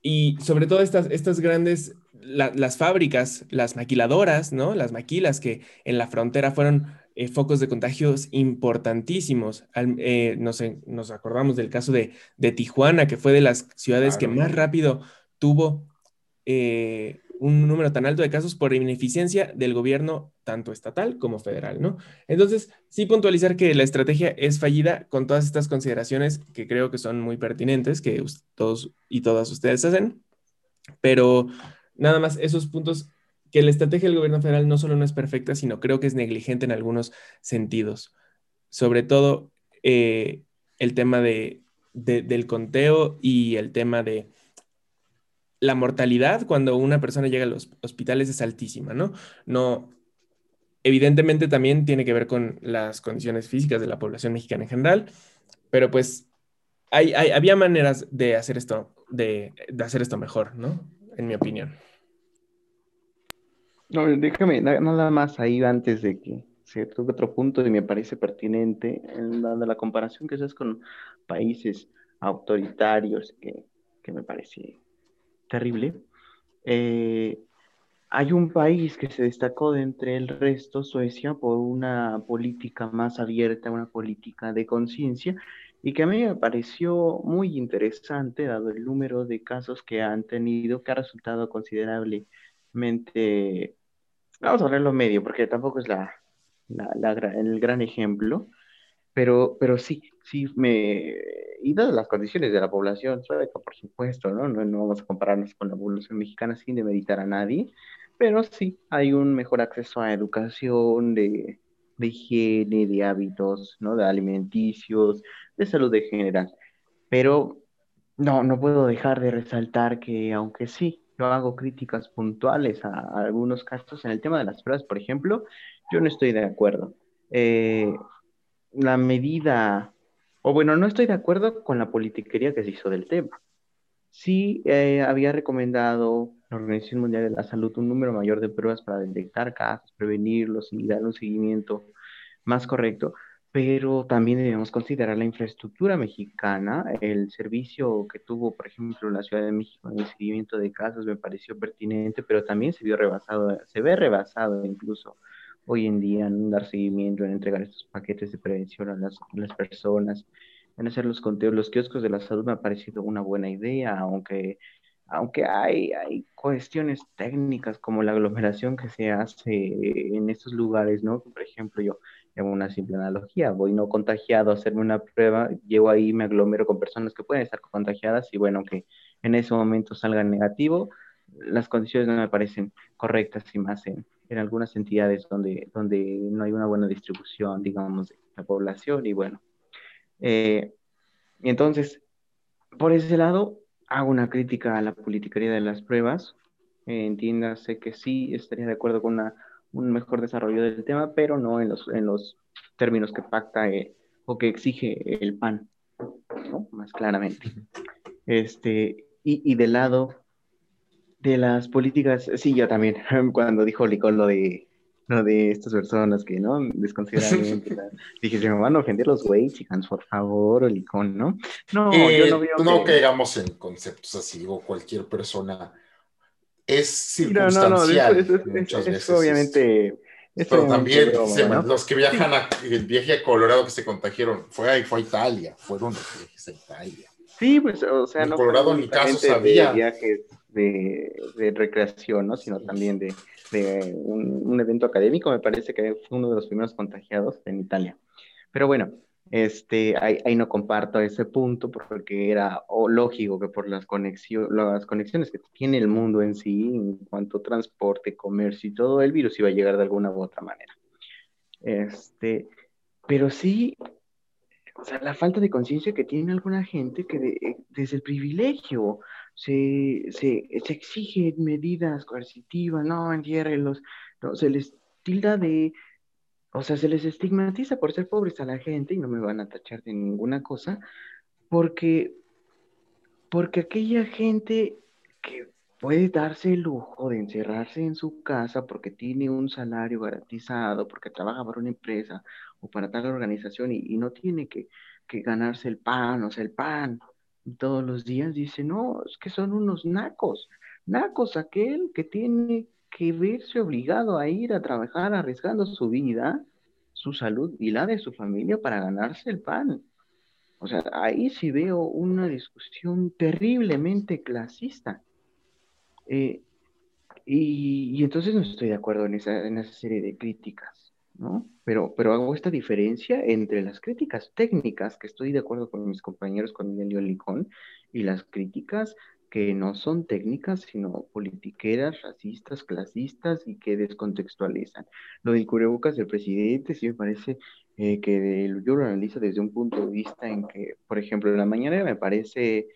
y sobre todo estas, estas grandes, las fábricas, las maquiladoras, ¿no? Las maquilas que en la frontera fueron eh, focos de contagios importantísimos. Eh, nos, acordamos del caso de, Tijuana, que fue de las ciudades que más rápido tuvo eh, un número tan alto de casos por ineficiencia del gobierno, tanto estatal como federal, ¿no? Entonces, sí puntualizar que la estrategia es fallida con todas estas consideraciones que creo que son muy pertinentes, que todos y todas ustedes hacen, pero nada más esos puntos que la estrategia del gobierno federal no solo no es perfecta, sino creo que es negligente en algunos sentidos. Sobre todo eh, el tema de, del conteo y el tema de la mortalidad cuando una persona llega a los hospitales es altísima, ¿no? No, evidentemente también tiene que ver con las condiciones físicas de la población mexicana en general, pero pues hay, había maneras de hacer esto, de, de hacer esto mejor, ¿no? En mi opinión. No, déjame nada más ahí antes de que se toque otro punto y me parece pertinente en la, la comparación que haces con países autoritarios que, que me parece terrible. Eh, hay un país que se destacó de entre el resto, Suecia, por una política más abierta, una política de conciencia, y que a mí me pareció muy interesante, dado el número de casos que han tenido, que ha resultado considerablemente Vamos a hablarlo medio, porque tampoco es la, el gran ejemplo, pero, pero sí, sí me... Y dadas las condiciones de la población sueca, por supuesto, ¿no? ¿no? No vamos a compararnos con la población mexicana sin demeritar a nadie, pero sí hay un mejor acceso a educación, de, de higiene, de hábitos, ¿no? De alimenticios, de salud en general. Pero no, no puedo dejar de resaltar que aunque sí, yo hago críticas puntuales a, algunos casos. En el tema de las pruebas, por ejemplo, yo no estoy de acuerdo. Eh, la medida, o bueno, no estoy de acuerdo con la politiquería que se hizo del tema. Sí eh, había recomendado la Organización Mundial de la Salud un número mayor de pruebas para detectar casos, prevenirlos y dar un seguimiento más correcto, pero también debemos considerar la infraestructura mexicana. El servicio que tuvo, por ejemplo, la Ciudad de México en el seguimiento de casos me pareció pertinente, pero también se vio rebasado, se ve rebasado incluso hoy en día en dar seguimiento, en entregar estos paquetes de prevención a las, personas, en hacer los conteos. Los kioscos de la salud me ha parecido una buena idea, aunque aunque hay, hay cuestiones técnicas como la aglomeración que se hace en estos lugares, ¿no? Por ejemplo, yo en una simple analogía, voy no contagiado a hacerme una prueba, llego ahí, me aglomero con personas que pueden estar contagiadas y bueno, que en ese momento salga negativo, las condiciones no me parecen correctas y más en, algunas entidades donde, donde no hay una buena distribución, digamos, de la población y bueno. Eh, entonces, por ese lado, hago una crítica a la politiquería de las pruebas. entiéndase que sí estaría de acuerdo con una, un mejor desarrollo del tema, pero no en los, en los términos que pacta eh, o que exige el PAN, ¿no? más claramente. Este, y, y del lado de las políticas, sí, yo también, cuando dijo Licón lo de no de estas personas que, ¿no? Desconsideradamente. dije, se me van a ofender los chicas, por favor, o licón, ¿no? No, yo eh, no veo. No que... caigamos en conceptos así, o cualquier persona. Es circunstancial. No, no, muchas veces. obviamente. Pero también los que viajan a, el viaje a Colorado que se contagiaron, fue a, fue a Italia, fueron los viajes a Italia. Sí, pues, o sea, en no. Colorado ni caso sabía. De viajes de, de recreación, ¿no? Sino también de de un, evento académico, me parece que fue uno de los primeros contagiados en Italia. Pero bueno, este, ahí, no comparto ese punto porque era lógico que por las, las conexiones que tiene el mundo en sí, en cuanto a transporte, comercio y todo, el virus iba a llegar de alguna u otra manera. Este, pero sí, o sea, la falta de conciencia que tiene alguna gente que desde el privilegio se, se, se exigen medidas coercitivas, no, entiérrenlos, no, se les tilda de, o sea, se les estigmatiza por ser pobres a la gente y no me van a tachar de ninguna cosa, porque, porque aquella gente que puede darse el lujo de encerrarse en su casa porque tiene un salario garantizado, porque trabaja para una empresa o para tal organización y, y no tiene que, que ganarse el pan, o sea, el pan todos los días dice, no, es que son unos nacos, nacos aquel que tiene que verse obligado a ir a trabajar arriesgando su vida su salud y la de su familia para ganarse el pan. O sea, ahí sí veo una discusión terriblemente clasista. Eh, y, entonces no estoy de acuerdo en esa, en esa serie de críticas, ¿no? Pero, pero hago esta diferencia entre las críticas técnicas, que estoy de acuerdo con mis compañeros, con Emilio Licón, y las críticas que no son técnicas, sino politiqueras, racistas, clasistas y que descontextualizan. Lo del cubrebocas del presidente sí me parece eh, que yo lo analizo desde un punto de vista en que, por ejemplo, en la mañana me parece,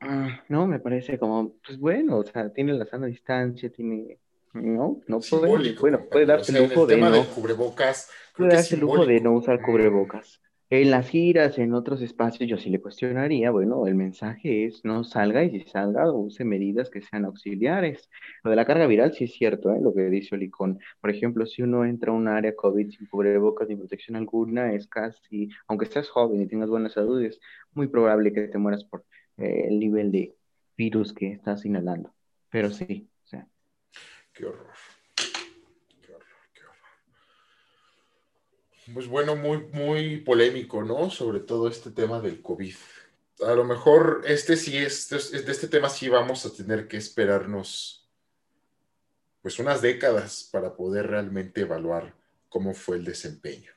ah, no, me parece como, pues bueno, o sea, tiene la sana distancia, tiene, no, no puede, bueno, puede darse el lujo de no, cubrebocas, puede darse el lujo de no usar cubrebocas. En las giras, en otros espacios, yo sí le cuestionaría, bueno, el mensaje es no salga y si salga, use medidas que sean auxiliares. Lo de la carga viral sí es cierto, ¿eh? lo que dice Olicón. Por ejemplo, si uno entra a un área COVID sin cubrebocas ni protección alguna, es casi, aunque seas joven y tengas buena salud, es muy probable que te mueras por eh, el nivel de virus que estás inhalando. Pero sí, o sea. Qué horror. Pues bueno, muy, muy polémico, ¿no? Sobre todo este tema del COVID. A lo mejor este sí es, de este tema sí vamos a tener que esperarnos pues unas décadas para poder realmente evaluar cómo fue el desempeño.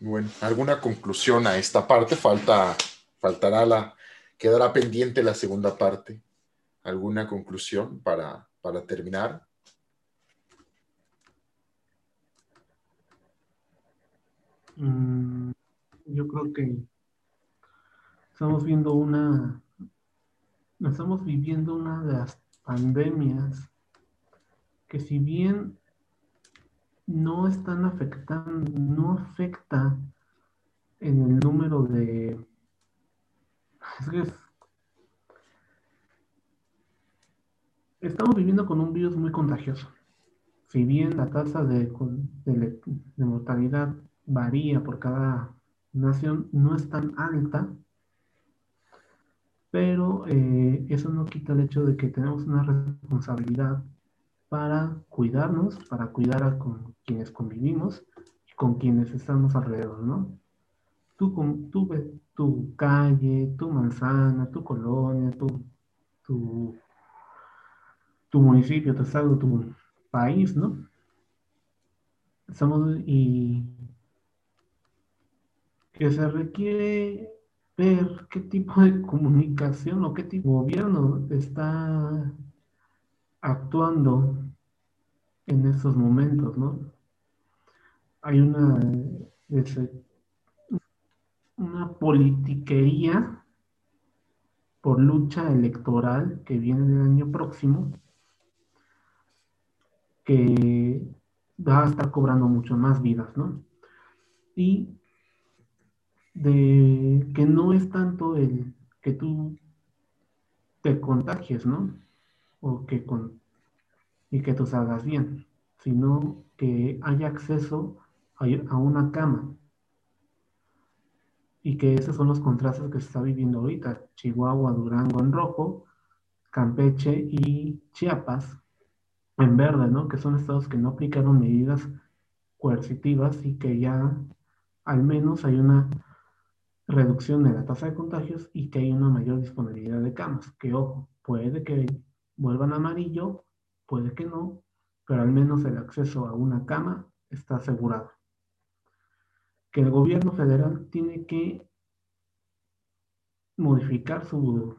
Bueno, ¿alguna conclusión a esta parte? Falta, faltará la, quedará pendiente la segunda parte. ¿Alguna conclusión para, para terminar. Mm, yo creo que estamos viendo una, estamos viviendo una de las pandemias que si bien no están afectando, no afecta en el número de... Es Estamos viviendo con un virus muy contagioso. Si bien la tasa de, mortalidad varía por cada nación, no es tan alta, pero eh, eso no quita el hecho de que tenemos una responsabilidad para cuidarnos, para cuidar a con quienes convivimos con quienes estamos alrededor, ¿no? Tú, tu, tu calle, tu manzana, tu colonia, tu, tu tu municipio, tu estado, tu país, ¿no? Estamos y que se requiere ver qué tipo de comunicación o qué tipo de gobierno está actuando en estos momentos, ¿no? Hay una, una politiquería por lucha electoral que viene el año próximo que va a estar cobrando mucho más vidas, ¿no? Y de que no es tanto el que tú te contagies, ¿no? O que con, y que tú salgas bien, sino que haya acceso a, a una cama. Y que esos son los contrastes que se está viviendo ahorita. Chihuahua, Durango en rojo, Campeche y Chiapas en verde, ¿no? Que son estados que no aplicaron medidas coercitivas y que ya al menos hay una reducción de la tasa de contagios y que hay una mayor disponibilidad de camas. Que ojo, puede que vuelvan amarillo, puede que no, pero al menos el acceso a una cama está asegurado. Que el gobierno federal tiene que modificar su,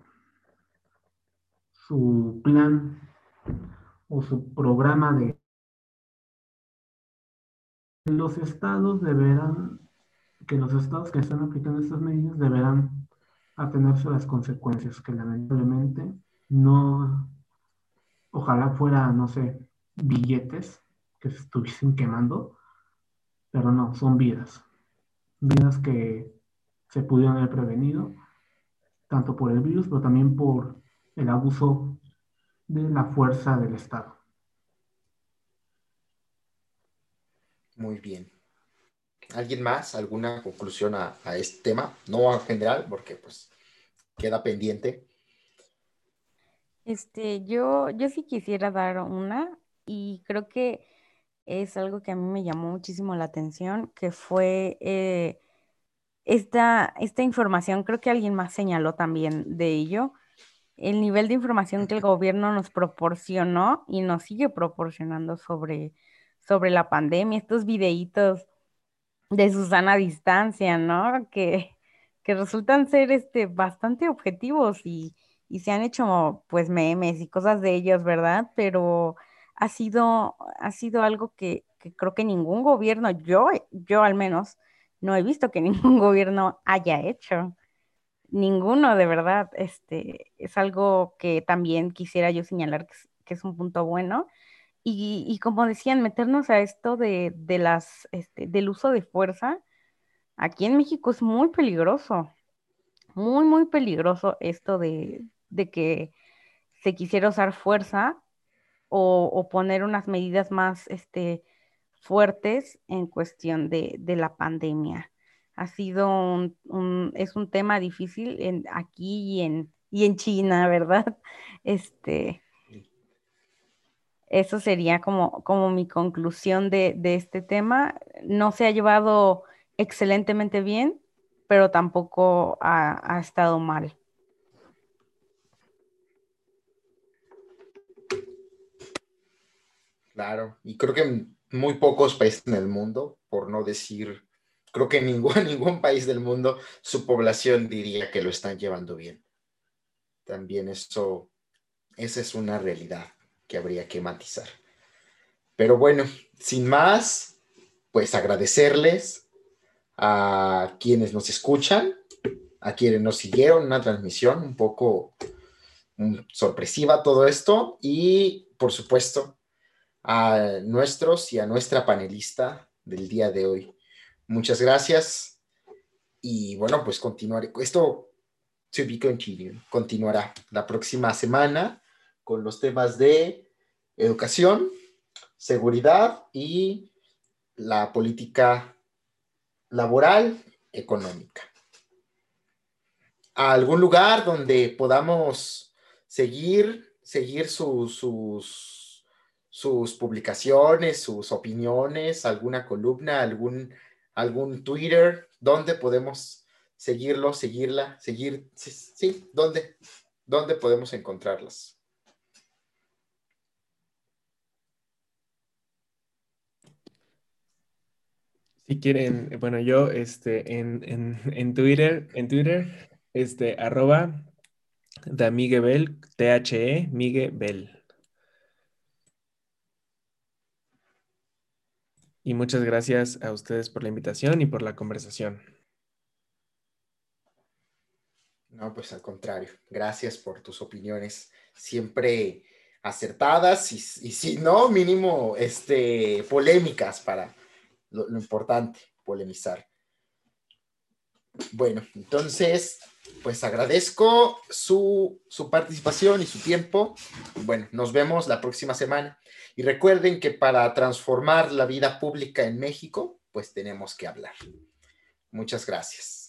su plan o su programa de... Los estados deberán, que los estados que están aplicando estas medidas deberán atenerse a las consecuencias, que lamentablemente no, ojalá fuera, no sé, billetes que se estuviesen quemando, pero no, son vidas, vidas que se pudieron haber prevenido, tanto por el virus, pero también por el abuso de la fuerza del Estado. Muy bien. ¿Alguien más? ¿Alguna conclusión a, este tema? No en general, porque pues queda pendiente. Este, yo, yo sí quisiera dar una y creo que es algo que a mí me llamó muchísimo la atención, que fue eh, esta, esta información, creo que alguien más señaló también de ello, el nivel de información que el gobierno nos proporcionó y nos sigue proporcionando sobre, sobre la pandemia, estos videitos de Susana a distancia, ¿no? Que, que resultan ser este, bastante objetivos y, y se han hecho pues memes y cosas de ellos, ¿verdad? Pero ha sido, ha sido algo que, que creo que ningún gobierno, yo, yo al menos, no he visto que ningún gobierno haya hecho. Ninguno, de verdad. Este, es algo que también quisiera yo señalar que es, un punto bueno. Y, como decían, meternos a esto de, las, este, del uso de fuerza, aquí en México es muy peligroso. Muy, muy peligroso esto de, que se quisiera usar fuerza o, poner unas medidas más este, fuertes en cuestión de, de la pandemia. Ha sido un, es un tema difícil en, aquí y en, y en China, ¿verdad? Este, eso sería como, como mi conclusión de, de este tema. No se ha llevado excelentemente bien, pero tampoco ha, ha estado mal. Claro, y creo que muy pocos países en el mundo, por no decir, creo que ningún, ningún país del mundo, su población diría que lo están llevando bien. También eso, esa es una realidad que habría que matizar. Pero bueno, sin más, pues agradecerles a quienes nos escuchan, a quienes nos siguieron una transmisión un poco mm, sorpresiva todo esto y por supuesto a nuestros y a nuestra panelista del día de hoy. Muchas gracias. Y bueno, pues continuaré. Esto. Continuará la próxima semana con los temas de educación, seguridad y la política laboral, económica. A algún lugar donde podamos seguir, seguir sus sus publicaciones, sus opiniones, alguna columna, algún, algún Twitter, ¿dónde podemos seguirlo, seguirla, seguir? Sí, ¿dónde? ¿Dónde podemos encontrarlas? Si quieren, bueno, yo este, en, en, Twitter, en Twitter, este, arroba da Miguel, T-H-E, Miguel. Y muchas gracias a ustedes por la invitación y por la conversación. No, pues al contrario, gracias por tus opiniones siempre acertadas y, si no, mínimo este, polémicas para lo, importante, polemizar. Bueno, entonces, pues agradezco su, su participación y su tiempo. Bueno, nos vemos la próxima semana. Y recuerden que para transformar la vida pública en México, pues tenemos que hablar. Muchas gracias.